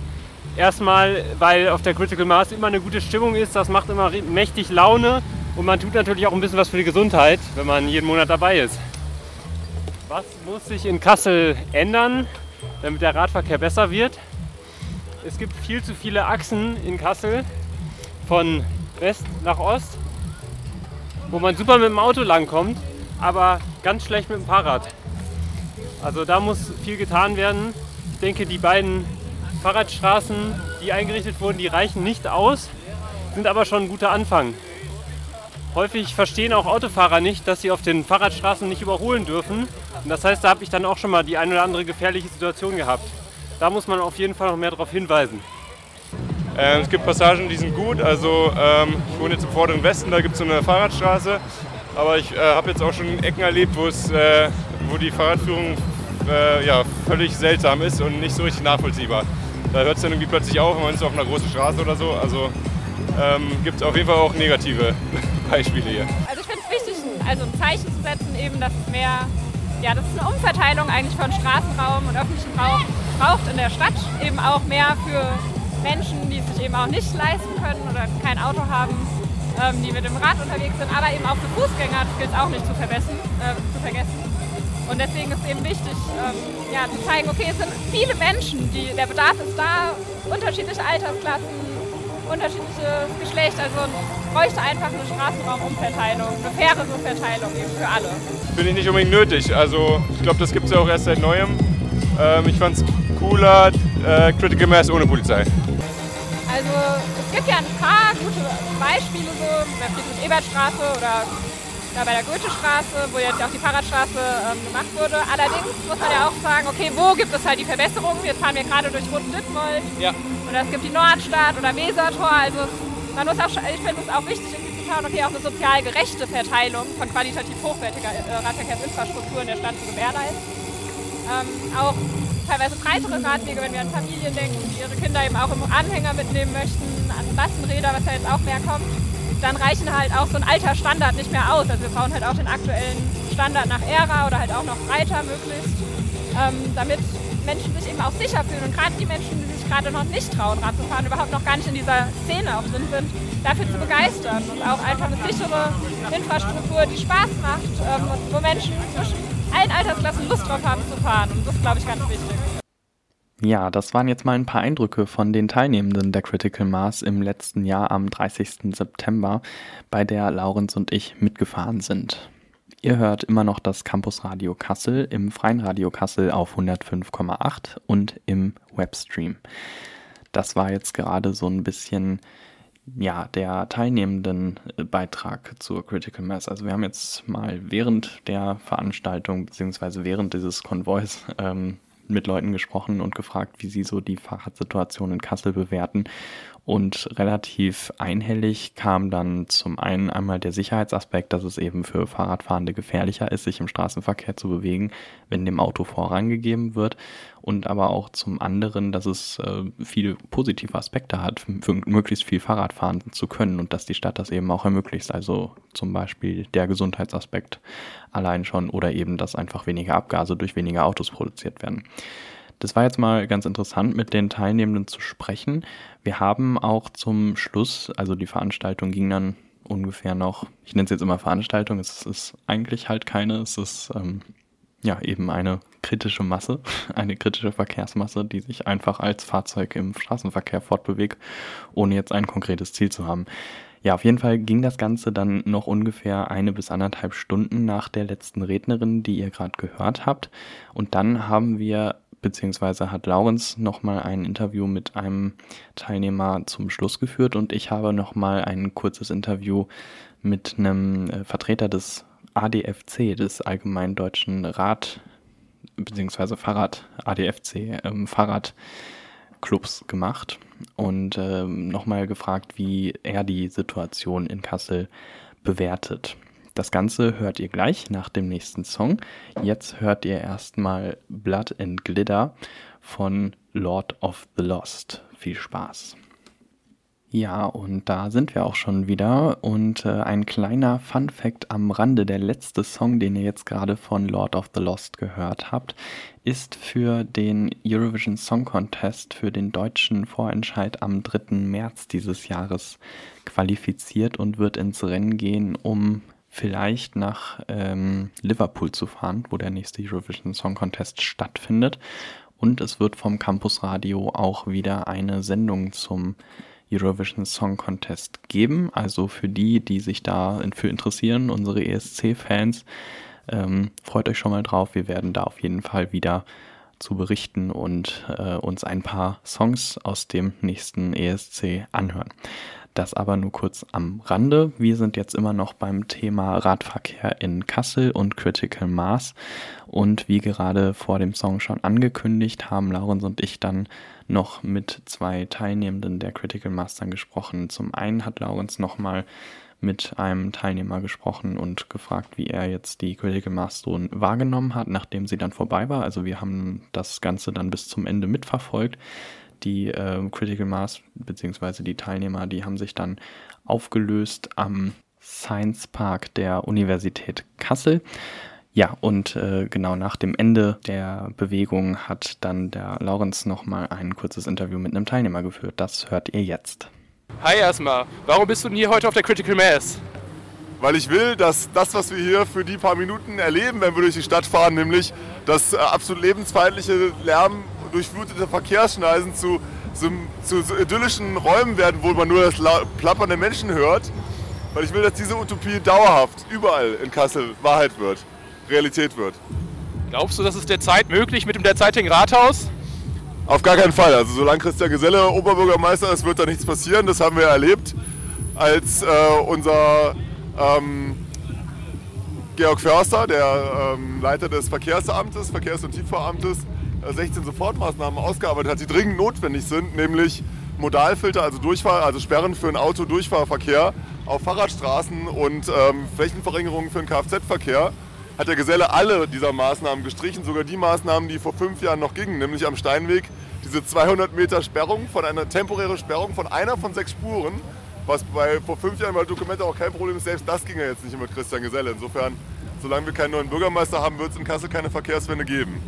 Erstmal, weil auf der Critical Mass immer eine gute Stimmung ist, das macht immer mächtig Laune und man tut natürlich auch ein bisschen was für die Gesundheit, wenn man jeden Monat dabei ist. Was muss sich in Kassel ändern, damit der Radverkehr besser wird? Es gibt viel zu viele Achsen in Kassel von West nach Ost, wo man super mit dem Auto langkommt, aber ganz schlecht mit dem Fahrrad. Also da muss viel getan werden. Ich denke, die beiden Fahrradstraßen, die eingerichtet wurden, die reichen nicht aus, sind aber schon ein guter Anfang. Häufig verstehen auch Autofahrer nicht, dass sie auf den Fahrradstraßen nicht überholen dürfen. Und das heißt, da habe ich dann auch schon mal die eine oder andere gefährliche Situation gehabt. Da muss man auf jeden Fall noch mehr darauf hinweisen. Ähm, es gibt Passagen, die sind gut. Also ähm, ich wohne jetzt im vorderen Westen, da gibt es so eine Fahrradstraße. Aber ich äh, habe jetzt auch schon Ecken erlebt, äh, wo die Fahrradführung äh, ja, völlig seltsam ist und nicht so richtig nachvollziehbar. Da hört es dann irgendwie plötzlich auf, man ist auf einer großen Straße oder so. Also ähm, gibt es auf jeden Fall auch negative Beispiele hier. Also ich finde es wichtig, also ein Zeichen zu setzen, eben, dass es mehr, ja, dass es eine Umverteilung eigentlich von Straßenraum und öffentlichem Raum braucht in der Stadt. Eben auch mehr für Menschen, die es sich eben auch nicht leisten können oder kein Auto haben, ähm, die mit dem Rad unterwegs sind, aber eben auch für Fußgänger, das gilt es auch nicht zu, vergessen, äh, zu vergessen. Und deswegen ist eben wichtig, ähm, ja, zu zeigen, okay, es sind viele Menschen, die, der Bedarf ist da, unterschiedliche Altersklassen, unterschiedliches Geschlecht. Also bräuchte einfach eine Straßenraumumverteilung, eine faire Verteilung eben für alle. Finde ich nicht unbedingt nötig. Also ich glaube, das gibt es ja auch erst seit neuem. Ähm, ich fand es cooler, äh, Critical Mass ohne Polizei. Also es gibt ja ein paar gute Beispiele so, bei Friedrich-Ebert-Straße oder da bei der Goethestraße, wo jetzt auch die Fahrradstraße ähm, gemacht wurde. Allerdings muss man ja auch sagen, okay, wo gibt es halt die Verbesserungen? Jetzt fahren wir gerade durch Roten-Dittmold ja. Oder es gibt die Nordstadt oder Wesertor. Also man muss auch, ich finde es auch wichtig, irgendwie zu schauen, okay, auch eine sozial gerechte Verteilung von qualitativ hochwertiger äh, Radverkehrsinfrastruktur in der Stadt zu gewährleisten. Ähm, auch teilweise breitere Radwege, wenn wir an Familien denken, die ihre Kinder eben auch im Anhänger mitnehmen möchten, an Lastenräder, was ja jetzt auch mehr kommt dann reichen halt auch so ein alter Standard nicht mehr aus. Also wir brauchen halt auch den aktuellen Standard nach ERA oder halt auch noch breiter möglichst, ähm, damit Menschen sich eben auch sicher fühlen. Und gerade die Menschen, die sich gerade noch nicht trauen, Rad zu fahren, überhaupt noch gar nicht in dieser Szene auch drin sind, dafür zu begeistern. Und auch einfach eine sichere Infrastruktur, die Spaß macht, ähm, wo Menschen zwischen allen Altersklassen Lust drauf haben zu fahren. Und das ist, glaube ich, ganz wichtig. Ja, das waren jetzt mal ein paar Eindrücke von den Teilnehmenden der Critical Mass im letzten Jahr am 30. September, bei der Laurenz und ich mitgefahren sind. Ihr hört immer noch das Campus Radio Kassel im Freien Radio Kassel auf 105,8 und im Webstream. Das war jetzt gerade so ein bisschen ja, der teilnehmenden Beitrag zur Critical Mass. Also wir haben jetzt mal während der Veranstaltung beziehungsweise während dieses Konvois ähm, mit Leuten gesprochen und gefragt, wie sie so die Fahrradsituation in Kassel bewerten. Und relativ einhellig kam dann zum einen einmal der Sicherheitsaspekt, dass es eben für Fahrradfahrende gefährlicher ist, sich im Straßenverkehr zu bewegen, wenn dem Auto vorangegeben wird. Und aber auch zum anderen, dass es äh, viele positive Aspekte hat, möglichst viel Fahrrad fahren zu können und dass die Stadt das eben auch ermöglicht. Also zum Beispiel der Gesundheitsaspekt allein schon oder eben, dass einfach weniger Abgase durch weniger Autos produziert werden. Das war jetzt mal ganz interessant, mit den Teilnehmenden zu sprechen. Wir haben auch zum Schluss, also die Veranstaltung ging dann ungefähr noch, ich nenne es jetzt immer Veranstaltung, es ist eigentlich halt keine, es ist ähm, ja eben eine kritische Masse, eine kritische Verkehrsmasse, die sich einfach als Fahrzeug im Straßenverkehr fortbewegt, ohne jetzt ein konkretes Ziel zu haben. Ja, auf jeden Fall ging das Ganze dann noch ungefähr eine bis anderthalb Stunden nach der letzten Rednerin, die ihr gerade gehört habt. Und dann haben wir beziehungsweise hat Laurens nochmal ein Interview mit einem Teilnehmer zum Schluss geführt und ich habe nochmal ein kurzes Interview mit einem äh, Vertreter des ADFC, des Allgemeinen Deutschen Rad, beziehungsweise Fahrrad, ADFC, ähm, Fahrradclubs gemacht und ähm, nochmal gefragt, wie er die Situation in Kassel bewertet. Das Ganze hört ihr gleich nach dem nächsten Song. Jetzt hört ihr erstmal Blood and Glitter von Lord of the Lost. Viel Spaß. Ja, und da sind wir auch schon wieder. Und äh, ein kleiner Fun fact am Rande: Der letzte Song, den ihr jetzt gerade von Lord of the Lost gehört habt, ist für den Eurovision Song Contest für den deutschen Vorentscheid am 3. März dieses Jahres qualifiziert und wird ins Rennen gehen, um vielleicht nach ähm, Liverpool zu fahren, wo der nächste Eurovision Song Contest stattfindet. Und es wird vom Campus Radio auch wieder eine Sendung zum Eurovision Song Contest geben. Also für die, die sich da für interessieren, unsere ESC-Fans, ähm, freut euch schon mal drauf. Wir werden da auf jeden Fall wieder zu berichten und äh, uns ein paar Songs aus dem nächsten ESC anhören. Das aber nur kurz am Rande. Wir sind jetzt immer noch beim Thema Radverkehr in Kassel und Critical Mass. Und wie gerade vor dem Song schon angekündigt, haben Laurens und ich dann noch mit zwei Teilnehmenden der Critical Mass dann gesprochen. Zum einen hat Laurens nochmal mit einem Teilnehmer gesprochen und gefragt, wie er jetzt die Critical Mass so wahrgenommen hat, nachdem sie dann vorbei war. Also wir haben das Ganze dann bis zum Ende mitverfolgt die äh, Critical Mass bzw. die Teilnehmer, die haben sich dann aufgelöst am Science Park der Universität Kassel. Ja, und äh, genau nach dem Ende der Bewegung hat dann der Laurenz nochmal ein kurzes Interview mit einem Teilnehmer geführt. Das hört ihr jetzt. Hi erstmal, warum bist du denn hier heute auf der Critical Mass? Weil ich will, dass das, was wir hier für die paar Minuten erleben, wenn wir durch die Stadt fahren, nämlich das äh, absolut lebensfeindliche Lärm durchflutete Verkehrsschneisen zu, zu, zu so idyllischen Räumen werden, wo man nur das Plappern der Menschen hört. Weil ich will, dass diese Utopie dauerhaft überall in Kassel Wahrheit wird, Realität wird. Glaubst du, das ist derzeit möglich mit dem derzeitigen Rathaus? Auf gar keinen Fall. Also solange Christian Geselle Oberbürgermeister ist, wird da nichts passieren. Das haben wir erlebt, als äh, unser ähm, Georg Förster, der ähm, Leiter des Verkehrsamtes, Verkehrs- und Tiefbauamtes, 16 Sofortmaßnahmen ausgearbeitet hat, die dringend notwendig sind, nämlich Modalfilter, also Durchfahr, also Sperren für den Autodurchfahrverkehr auf Fahrradstraßen und ähm, Flächenverringerungen für den Kfz-Verkehr, hat der Geselle alle dieser Maßnahmen gestrichen, sogar die Maßnahmen, die vor fünf Jahren noch gingen, nämlich am Steinweg diese 200 Meter Sperrung von einer temporäre Sperrung von einer von sechs Spuren, was bei vor fünf Jahren bei Dokumente auch kein Problem ist. Selbst das ging ja jetzt nicht mit Christian Geselle. Insofern, solange wir keinen neuen Bürgermeister haben, wird es in Kassel keine Verkehrswende geben.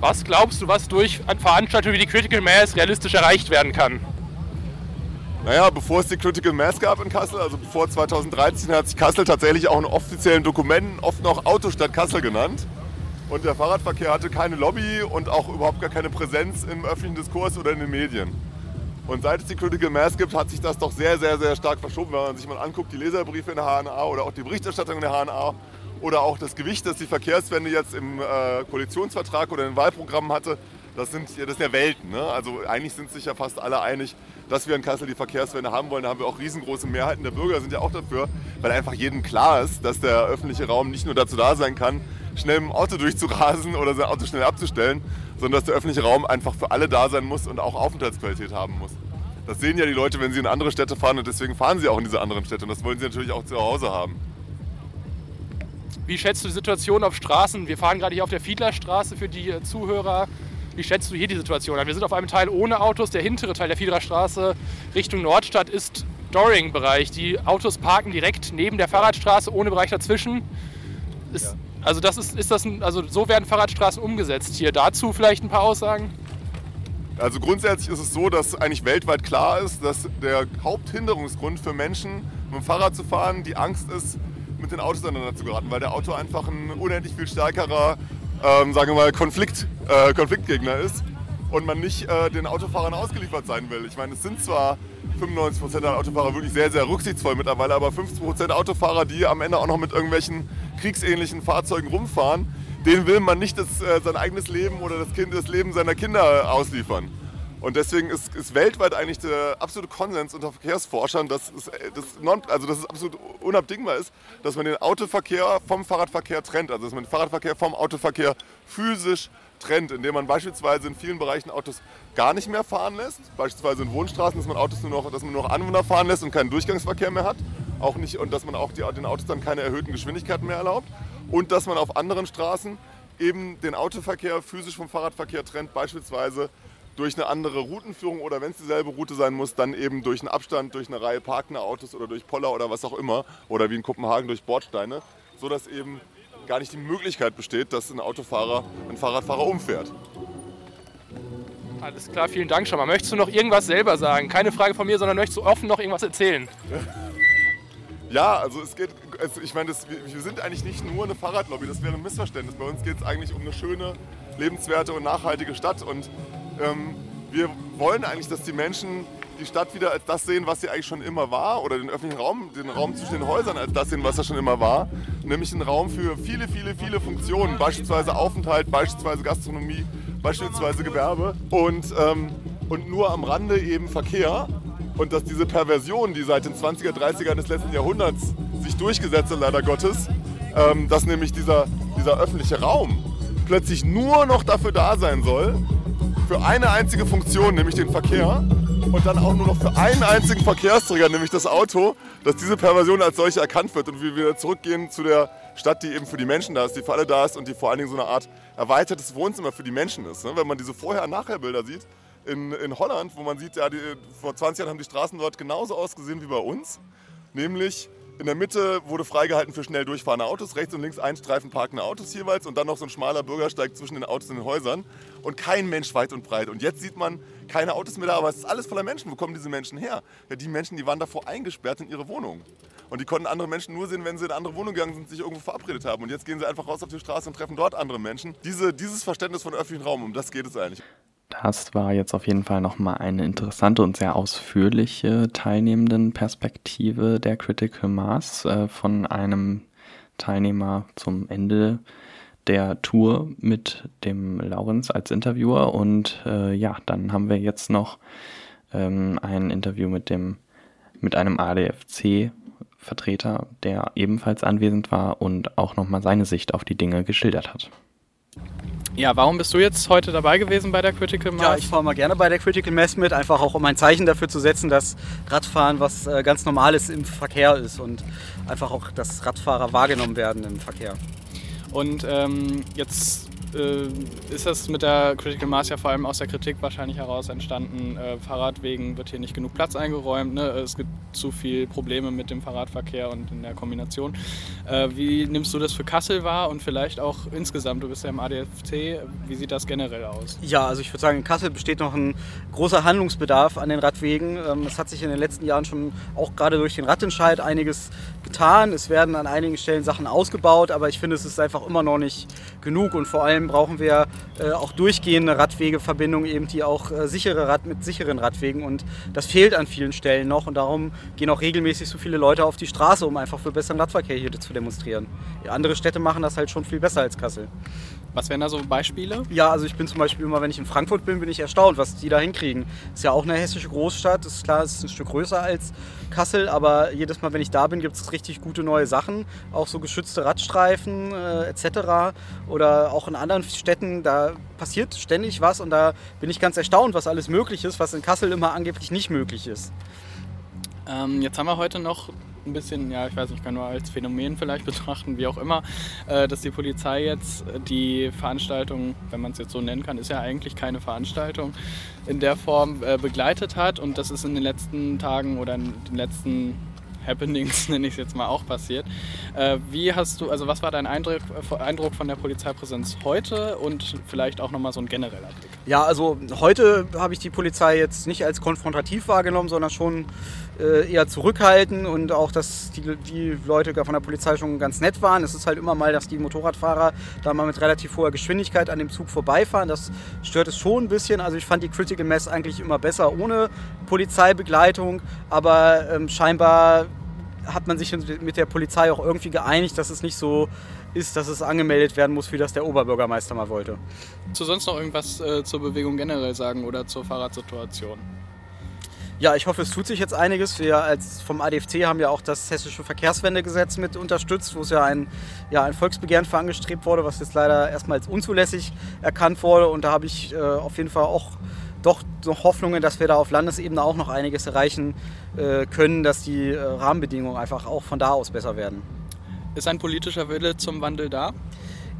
Was glaubst du, was durch Veranstaltungen wie die Critical Mass realistisch erreicht werden kann? Naja, bevor es die Critical Mass gab in Kassel, also bevor 2013, hat sich Kassel tatsächlich auch in offiziellen Dokumenten oft noch Autostadt Kassel genannt. Und der Fahrradverkehr hatte keine Lobby und auch überhaupt gar keine Präsenz im öffentlichen Diskurs oder in den Medien. Und seit es die Critical Mass gibt, hat sich das doch sehr, sehr, sehr stark verschoben. Wenn man sich mal anguckt, die Leserbriefe in der HNA oder auch die Berichterstattung in der HNA oder auch das Gewicht, das die Verkehrswende jetzt im äh, Koalitionsvertrag oder in Wahlprogrammen hatte, das sind, das sind ja Welten. Ne? Also eigentlich sind sich ja fast alle einig, dass wir in Kassel die Verkehrswende haben wollen. Da haben wir auch riesengroße Mehrheiten der Bürger sind ja auch dafür, weil einfach jedem klar ist, dass der öffentliche Raum nicht nur dazu da sein kann, schnell im Auto durchzurasen oder sein Auto schnell abzustellen, sondern dass der öffentliche Raum einfach für alle da sein muss und auch Aufenthaltsqualität haben muss. Das sehen ja die Leute, wenn sie in andere Städte fahren und deswegen fahren sie auch in diese anderen Städte und das wollen sie natürlich auch zu Hause haben. Wie schätzt du die Situation auf Straßen? Wir fahren gerade hier auf der Fiedlerstraße für die Zuhörer. Wie schätzt du hier die Situation ein? Wir sind auf einem Teil ohne Autos. Der hintere Teil der Fiedlerstraße Richtung Nordstadt ist Doring-Bereich. Die Autos parken direkt neben der Fahrradstraße, ohne Bereich dazwischen. Ist, ja. Also das ist, ist das ein, also so werden Fahrradstraßen umgesetzt hier. Dazu vielleicht ein paar Aussagen? Also grundsätzlich ist es so, dass eigentlich weltweit klar ist, dass der Haupthinderungsgrund für Menschen, mit dem Fahrrad zu fahren, die Angst ist, mit den Autos aneinander zu geraten, weil der Auto einfach ein unendlich viel stärkerer, ähm, sagen wir mal, Konflikt, äh, Konfliktgegner ist und man nicht äh, den Autofahrern ausgeliefert sein will. Ich meine, es sind zwar 95% der Autofahrer wirklich sehr, sehr rücksichtsvoll mittlerweile, aber 50% Autofahrer, die am Ende auch noch mit irgendwelchen kriegsähnlichen Fahrzeugen rumfahren, denen will man nicht das, äh, sein eigenes Leben oder das, kind, das Leben seiner Kinder ausliefern. Und deswegen ist, ist, weltweit eigentlich der absolute Konsens unter Verkehrsforschern, dass es, das non, also dass es absolut unabdingbar ist, dass man den Autoverkehr vom Fahrradverkehr trennt. Also dass man den Fahrradverkehr vom Autoverkehr physisch trennt, indem man beispielsweise in vielen Bereichen Autos gar nicht mehr fahren lässt. Beispielsweise in Wohnstraßen, dass man Autos nur noch, dass man nur noch Anwohner fahren lässt und keinen Durchgangsverkehr mehr hat. Auch nicht, und dass man auch die, den Autos dann keine erhöhten Geschwindigkeiten mehr erlaubt. Und dass man auf anderen Straßen eben den Autoverkehr physisch vom Fahrradverkehr trennt, beispielsweise durch eine andere Routenführung oder wenn es dieselbe Route sein muss, dann eben durch einen Abstand, durch eine Reihe parkender Autos oder durch Poller oder was auch immer oder wie in Kopenhagen durch Bordsteine, sodass eben gar nicht die Möglichkeit besteht, dass ein Autofahrer ein Fahrradfahrer umfährt. Alles klar, vielen Dank schon mal. Möchtest du noch irgendwas selber sagen? Keine Frage von mir, sondern möchtest du offen noch irgendwas erzählen? Ja, also es geht, also ich meine, das, wir sind eigentlich nicht nur eine Fahrradlobby, das wäre ein Missverständnis. Bei uns geht es eigentlich um eine schöne, lebenswerte und nachhaltige Stadt und ähm, wir wollen eigentlich, dass die Menschen die Stadt wieder als das sehen, was sie eigentlich schon immer war, oder den öffentlichen Raum, den Raum zwischen den Häusern als das sehen, was er schon immer war, nämlich ein Raum für viele, viele, viele Funktionen, beispielsweise Aufenthalt, beispielsweise Gastronomie, beispielsweise Gewerbe. Und, ähm, und nur am Rande eben Verkehr. Und dass diese Perversion, die seit den 20er, 30er des letzten Jahrhunderts sich durchgesetzt hat, leider Gottes, ähm, dass nämlich dieser, dieser öffentliche Raum plötzlich nur noch dafür da sein soll, für eine einzige Funktion, nämlich den Verkehr, und dann auch nur noch für einen einzigen Verkehrsträger, nämlich das Auto, dass diese Perversion als solche erkannt wird und wir wieder zurückgehen zu der Stadt, die eben für die Menschen da ist, die für alle da ist und die vor allen Dingen so eine Art erweitertes Wohnzimmer für die Menschen ist. Ne? Wenn man diese Vorher-Nachher-Bilder sieht, in, in Holland, wo man sieht, ja, die, vor 20 Jahren haben die Straßen dort genauso ausgesehen wie bei uns, nämlich in der Mitte wurde freigehalten für schnell durchfahrende Autos, rechts und links ein Streifen parkende Autos jeweils und dann noch so ein schmaler Bürgersteig zwischen den Autos und den Häusern und kein Mensch weit und breit. Und jetzt sieht man keine Autos mehr da, aber es ist alles voller Menschen. Wo kommen diese Menschen her? Ja, die Menschen, die waren davor eingesperrt in ihre Wohnung. Und die konnten andere Menschen nur sehen, wenn sie in eine andere Wohnung gegangen sind, sich irgendwo verabredet haben. Und jetzt gehen sie einfach raus auf die Straße und treffen dort andere Menschen. Diese, dieses Verständnis von öffentlichem Raum, um das geht es eigentlich. Das war jetzt auf jeden Fall nochmal eine interessante und sehr ausführliche Teilnehmendenperspektive der Critical Mass äh, von einem Teilnehmer zum Ende der Tour mit dem Laurenz als Interviewer. Und äh, ja, dann haben wir jetzt noch ähm, ein Interview mit dem mit einem ADFC-Vertreter, der ebenfalls anwesend war und auch nochmal seine Sicht auf die Dinge geschildert hat. Ja, warum bist du jetzt heute dabei gewesen bei der Critical Mass? Ja, ich fahre mal gerne bei der Critical Mass mit, einfach auch um ein Zeichen dafür zu setzen, dass Radfahren was äh, ganz Normales im Verkehr ist und einfach auch, dass Radfahrer wahrgenommen werden im Verkehr. Und ähm, jetzt äh, ist das mit der Critical Mass ja vor allem aus der Kritik wahrscheinlich heraus entstanden. Äh, Fahrradwegen wird hier nicht genug Platz eingeräumt. Ne? Es gibt zu viele Probleme mit dem Fahrradverkehr und in der Kombination. Äh, wie nimmst du das für Kassel wahr und vielleicht auch insgesamt? Du bist ja im ADFC. Wie sieht das generell aus? Ja, also ich würde sagen, in Kassel besteht noch ein großer Handlungsbedarf an den Radwegen. Ähm, es hat sich in den letzten Jahren schon auch gerade durch den Radentscheid einiges getan. Es werden an einigen Stellen Sachen ausgebaut, aber ich finde, es ist einfach immer noch nicht genug und vor allem allem brauchen wir äh, auch durchgehende Radwegeverbindungen, eben die auch äh, sichere Rad mit sicheren Radwegen. Und das fehlt an vielen Stellen noch. Und darum gehen auch regelmäßig so viele Leute auf die Straße, um einfach für besseren Radverkehr hier zu demonstrieren. Andere Städte machen das halt schon viel besser als Kassel. Was wären da so Beispiele? Ja, also ich bin zum Beispiel immer, wenn ich in Frankfurt bin, bin ich erstaunt, was die da hinkriegen. Ist ja auch eine hessische Großstadt, ist klar, es ist ein Stück größer als Kassel, aber jedes Mal, wenn ich da bin, gibt es richtig gute neue Sachen. Auch so geschützte Radstreifen äh, etc. Oder auch in anderen Städten, da passiert ständig was und da bin ich ganz erstaunt, was alles möglich ist, was in Kassel immer angeblich nicht möglich ist. Ähm, jetzt haben wir heute noch ein bisschen, ja, ich weiß nicht, kann nur als Phänomen vielleicht betrachten, wie auch immer, äh, dass die Polizei jetzt die Veranstaltung, wenn man es jetzt so nennen kann, ist ja eigentlich keine Veranstaltung, in der Form äh, begleitet hat. Und das ist in den letzten Tagen oder in den letzten Happenings, nenne ich es jetzt mal, auch passiert. Äh, wie hast du, also was war dein Eindruck, äh, Eindruck von der Polizeipräsenz heute und vielleicht auch nochmal so ein genereller Blick? Ja, also heute habe ich die Polizei jetzt nicht als konfrontativ wahrgenommen, sondern schon äh, eher zurückhaltend und auch, dass die, die Leute von der Polizei schon ganz nett waren. Es ist halt immer mal, dass die Motorradfahrer da mal mit relativ hoher Geschwindigkeit an dem Zug vorbeifahren. Das stört es schon ein bisschen. Also ich fand die Critical Mass eigentlich immer besser ohne Polizeibegleitung, aber ähm, scheinbar hat man sich mit der Polizei auch irgendwie geeinigt, dass es nicht so ist, dass es angemeldet werden muss, wie das der Oberbürgermeister mal wollte. Du sonst noch irgendwas äh, zur Bewegung generell sagen oder zur Fahrradsituation? Ja, ich hoffe, es tut sich jetzt einiges. Wir als vom ADFC haben ja auch das hessische Verkehrswendegesetz mit unterstützt, wo es ja ein, ja, ein Volksbegehren für angestrebt wurde, was jetzt leider erstmal als unzulässig erkannt wurde. Und da habe ich äh, auf jeden Fall auch doch noch Hoffnungen, dass wir da auf Landesebene auch noch einiges erreichen äh, können, dass die äh, Rahmenbedingungen einfach auch von da aus besser werden. Ist ein politischer Wille zum Wandel da?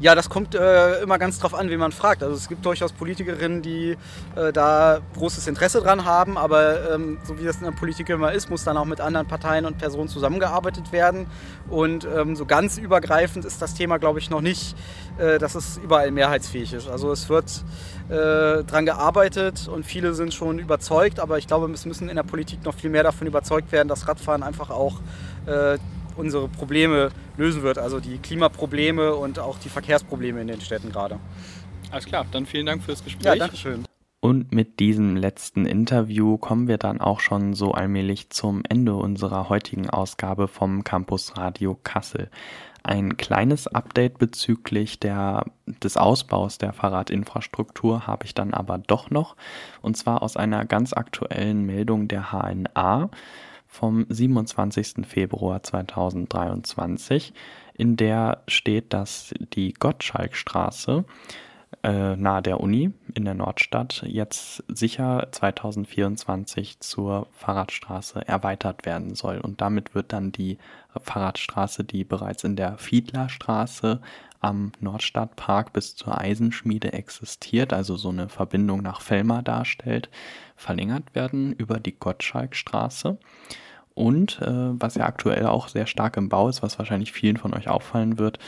Ja, das kommt äh, immer ganz drauf an, wie man fragt. Also es gibt durchaus Politikerinnen, die äh, da großes Interesse dran haben, aber ähm, so wie das in der Politik immer ist, muss dann auch mit anderen Parteien und Personen zusammengearbeitet werden. Und ähm, so ganz übergreifend ist das Thema, glaube ich, noch nicht, äh, dass es überall mehrheitsfähig ist. Also es wird äh, dran gearbeitet und viele sind schon überzeugt, aber ich glaube, es müssen in der Politik noch viel mehr davon überzeugt werden, dass Radfahren einfach auch äh, unsere Probleme lösen wird, also die Klimaprobleme und auch die Verkehrsprobleme in den Städten gerade. Alles klar, dann vielen Dank fürs Gespräch. Ja, danke schön. Und mit diesem letzten Interview kommen wir dann auch schon so allmählich zum Ende unserer heutigen Ausgabe vom Campus Radio Kassel. Ein kleines Update bezüglich der, des Ausbaus der Fahrradinfrastruktur habe ich dann aber doch noch. Und zwar aus einer ganz aktuellen Meldung der HNA vom 27. Februar 2023, in der steht, dass die Gottschalkstraße äh, nahe der Uni in der Nordstadt jetzt sicher 2024 zur Fahrradstraße erweitert werden soll. Und damit wird dann die Fahrradstraße, die bereits in der Fiedlerstraße am Nordstadtpark bis zur Eisenschmiede existiert, also so eine Verbindung nach Fellmar darstellt, verlängert werden über die Gottschalkstraße. Und äh, was ja aktuell auch sehr stark im Bau ist, was wahrscheinlich vielen von euch auffallen wird,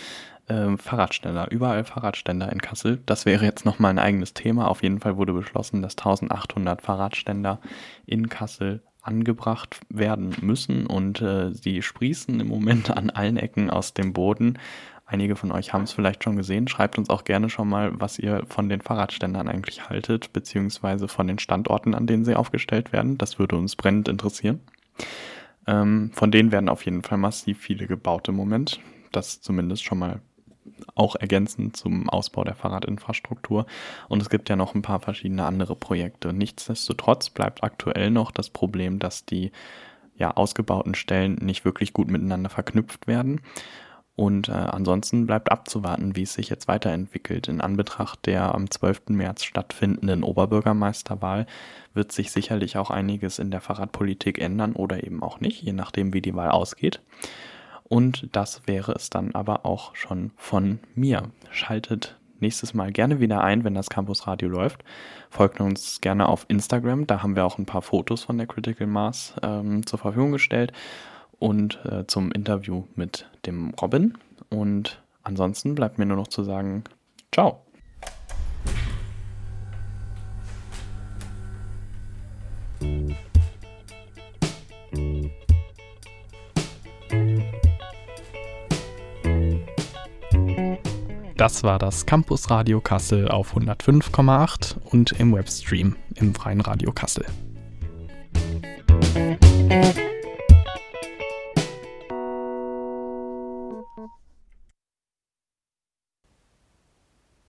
äh, Fahrradständer. Überall Fahrradständer in Kassel. Das wäre jetzt nochmal ein eigenes Thema. Auf jeden Fall wurde beschlossen, dass 1800 Fahrradständer in Kassel angebracht werden müssen und äh, sie sprießen im Moment an allen Ecken aus dem Boden. Einige von euch haben es vielleicht schon gesehen. Schreibt uns auch gerne schon mal, was ihr von den Fahrradständern eigentlich haltet, beziehungsweise von den Standorten, an denen sie aufgestellt werden. Das würde uns brennend interessieren. Ähm, von denen werden auf jeden Fall massiv viele gebaut im Moment. Das zumindest schon mal auch ergänzend zum Ausbau der Fahrradinfrastruktur. Und es gibt ja noch ein paar verschiedene andere Projekte. Nichtsdestotrotz bleibt aktuell noch das Problem, dass die ja, ausgebauten Stellen nicht wirklich gut miteinander verknüpft werden. Und äh, ansonsten bleibt abzuwarten, wie es sich jetzt weiterentwickelt. In Anbetracht der am 12. März stattfindenden Oberbürgermeisterwahl wird sich sicherlich auch einiges in der Fahrradpolitik ändern oder eben auch nicht, je nachdem, wie die Wahl ausgeht. Und das wäre es dann aber auch schon von mir. Schaltet nächstes Mal gerne wieder ein, wenn das Campus Radio läuft. Folgt uns gerne auf Instagram, da haben wir auch ein paar Fotos von der Critical Mass ähm, zur Verfügung gestellt und äh, zum Interview mit dem Robin. Und ansonsten bleibt mir nur noch zu sagen, ciao. Das war das Campus Radio Kassel auf 105,8 und im Webstream im Freien Radio Kassel.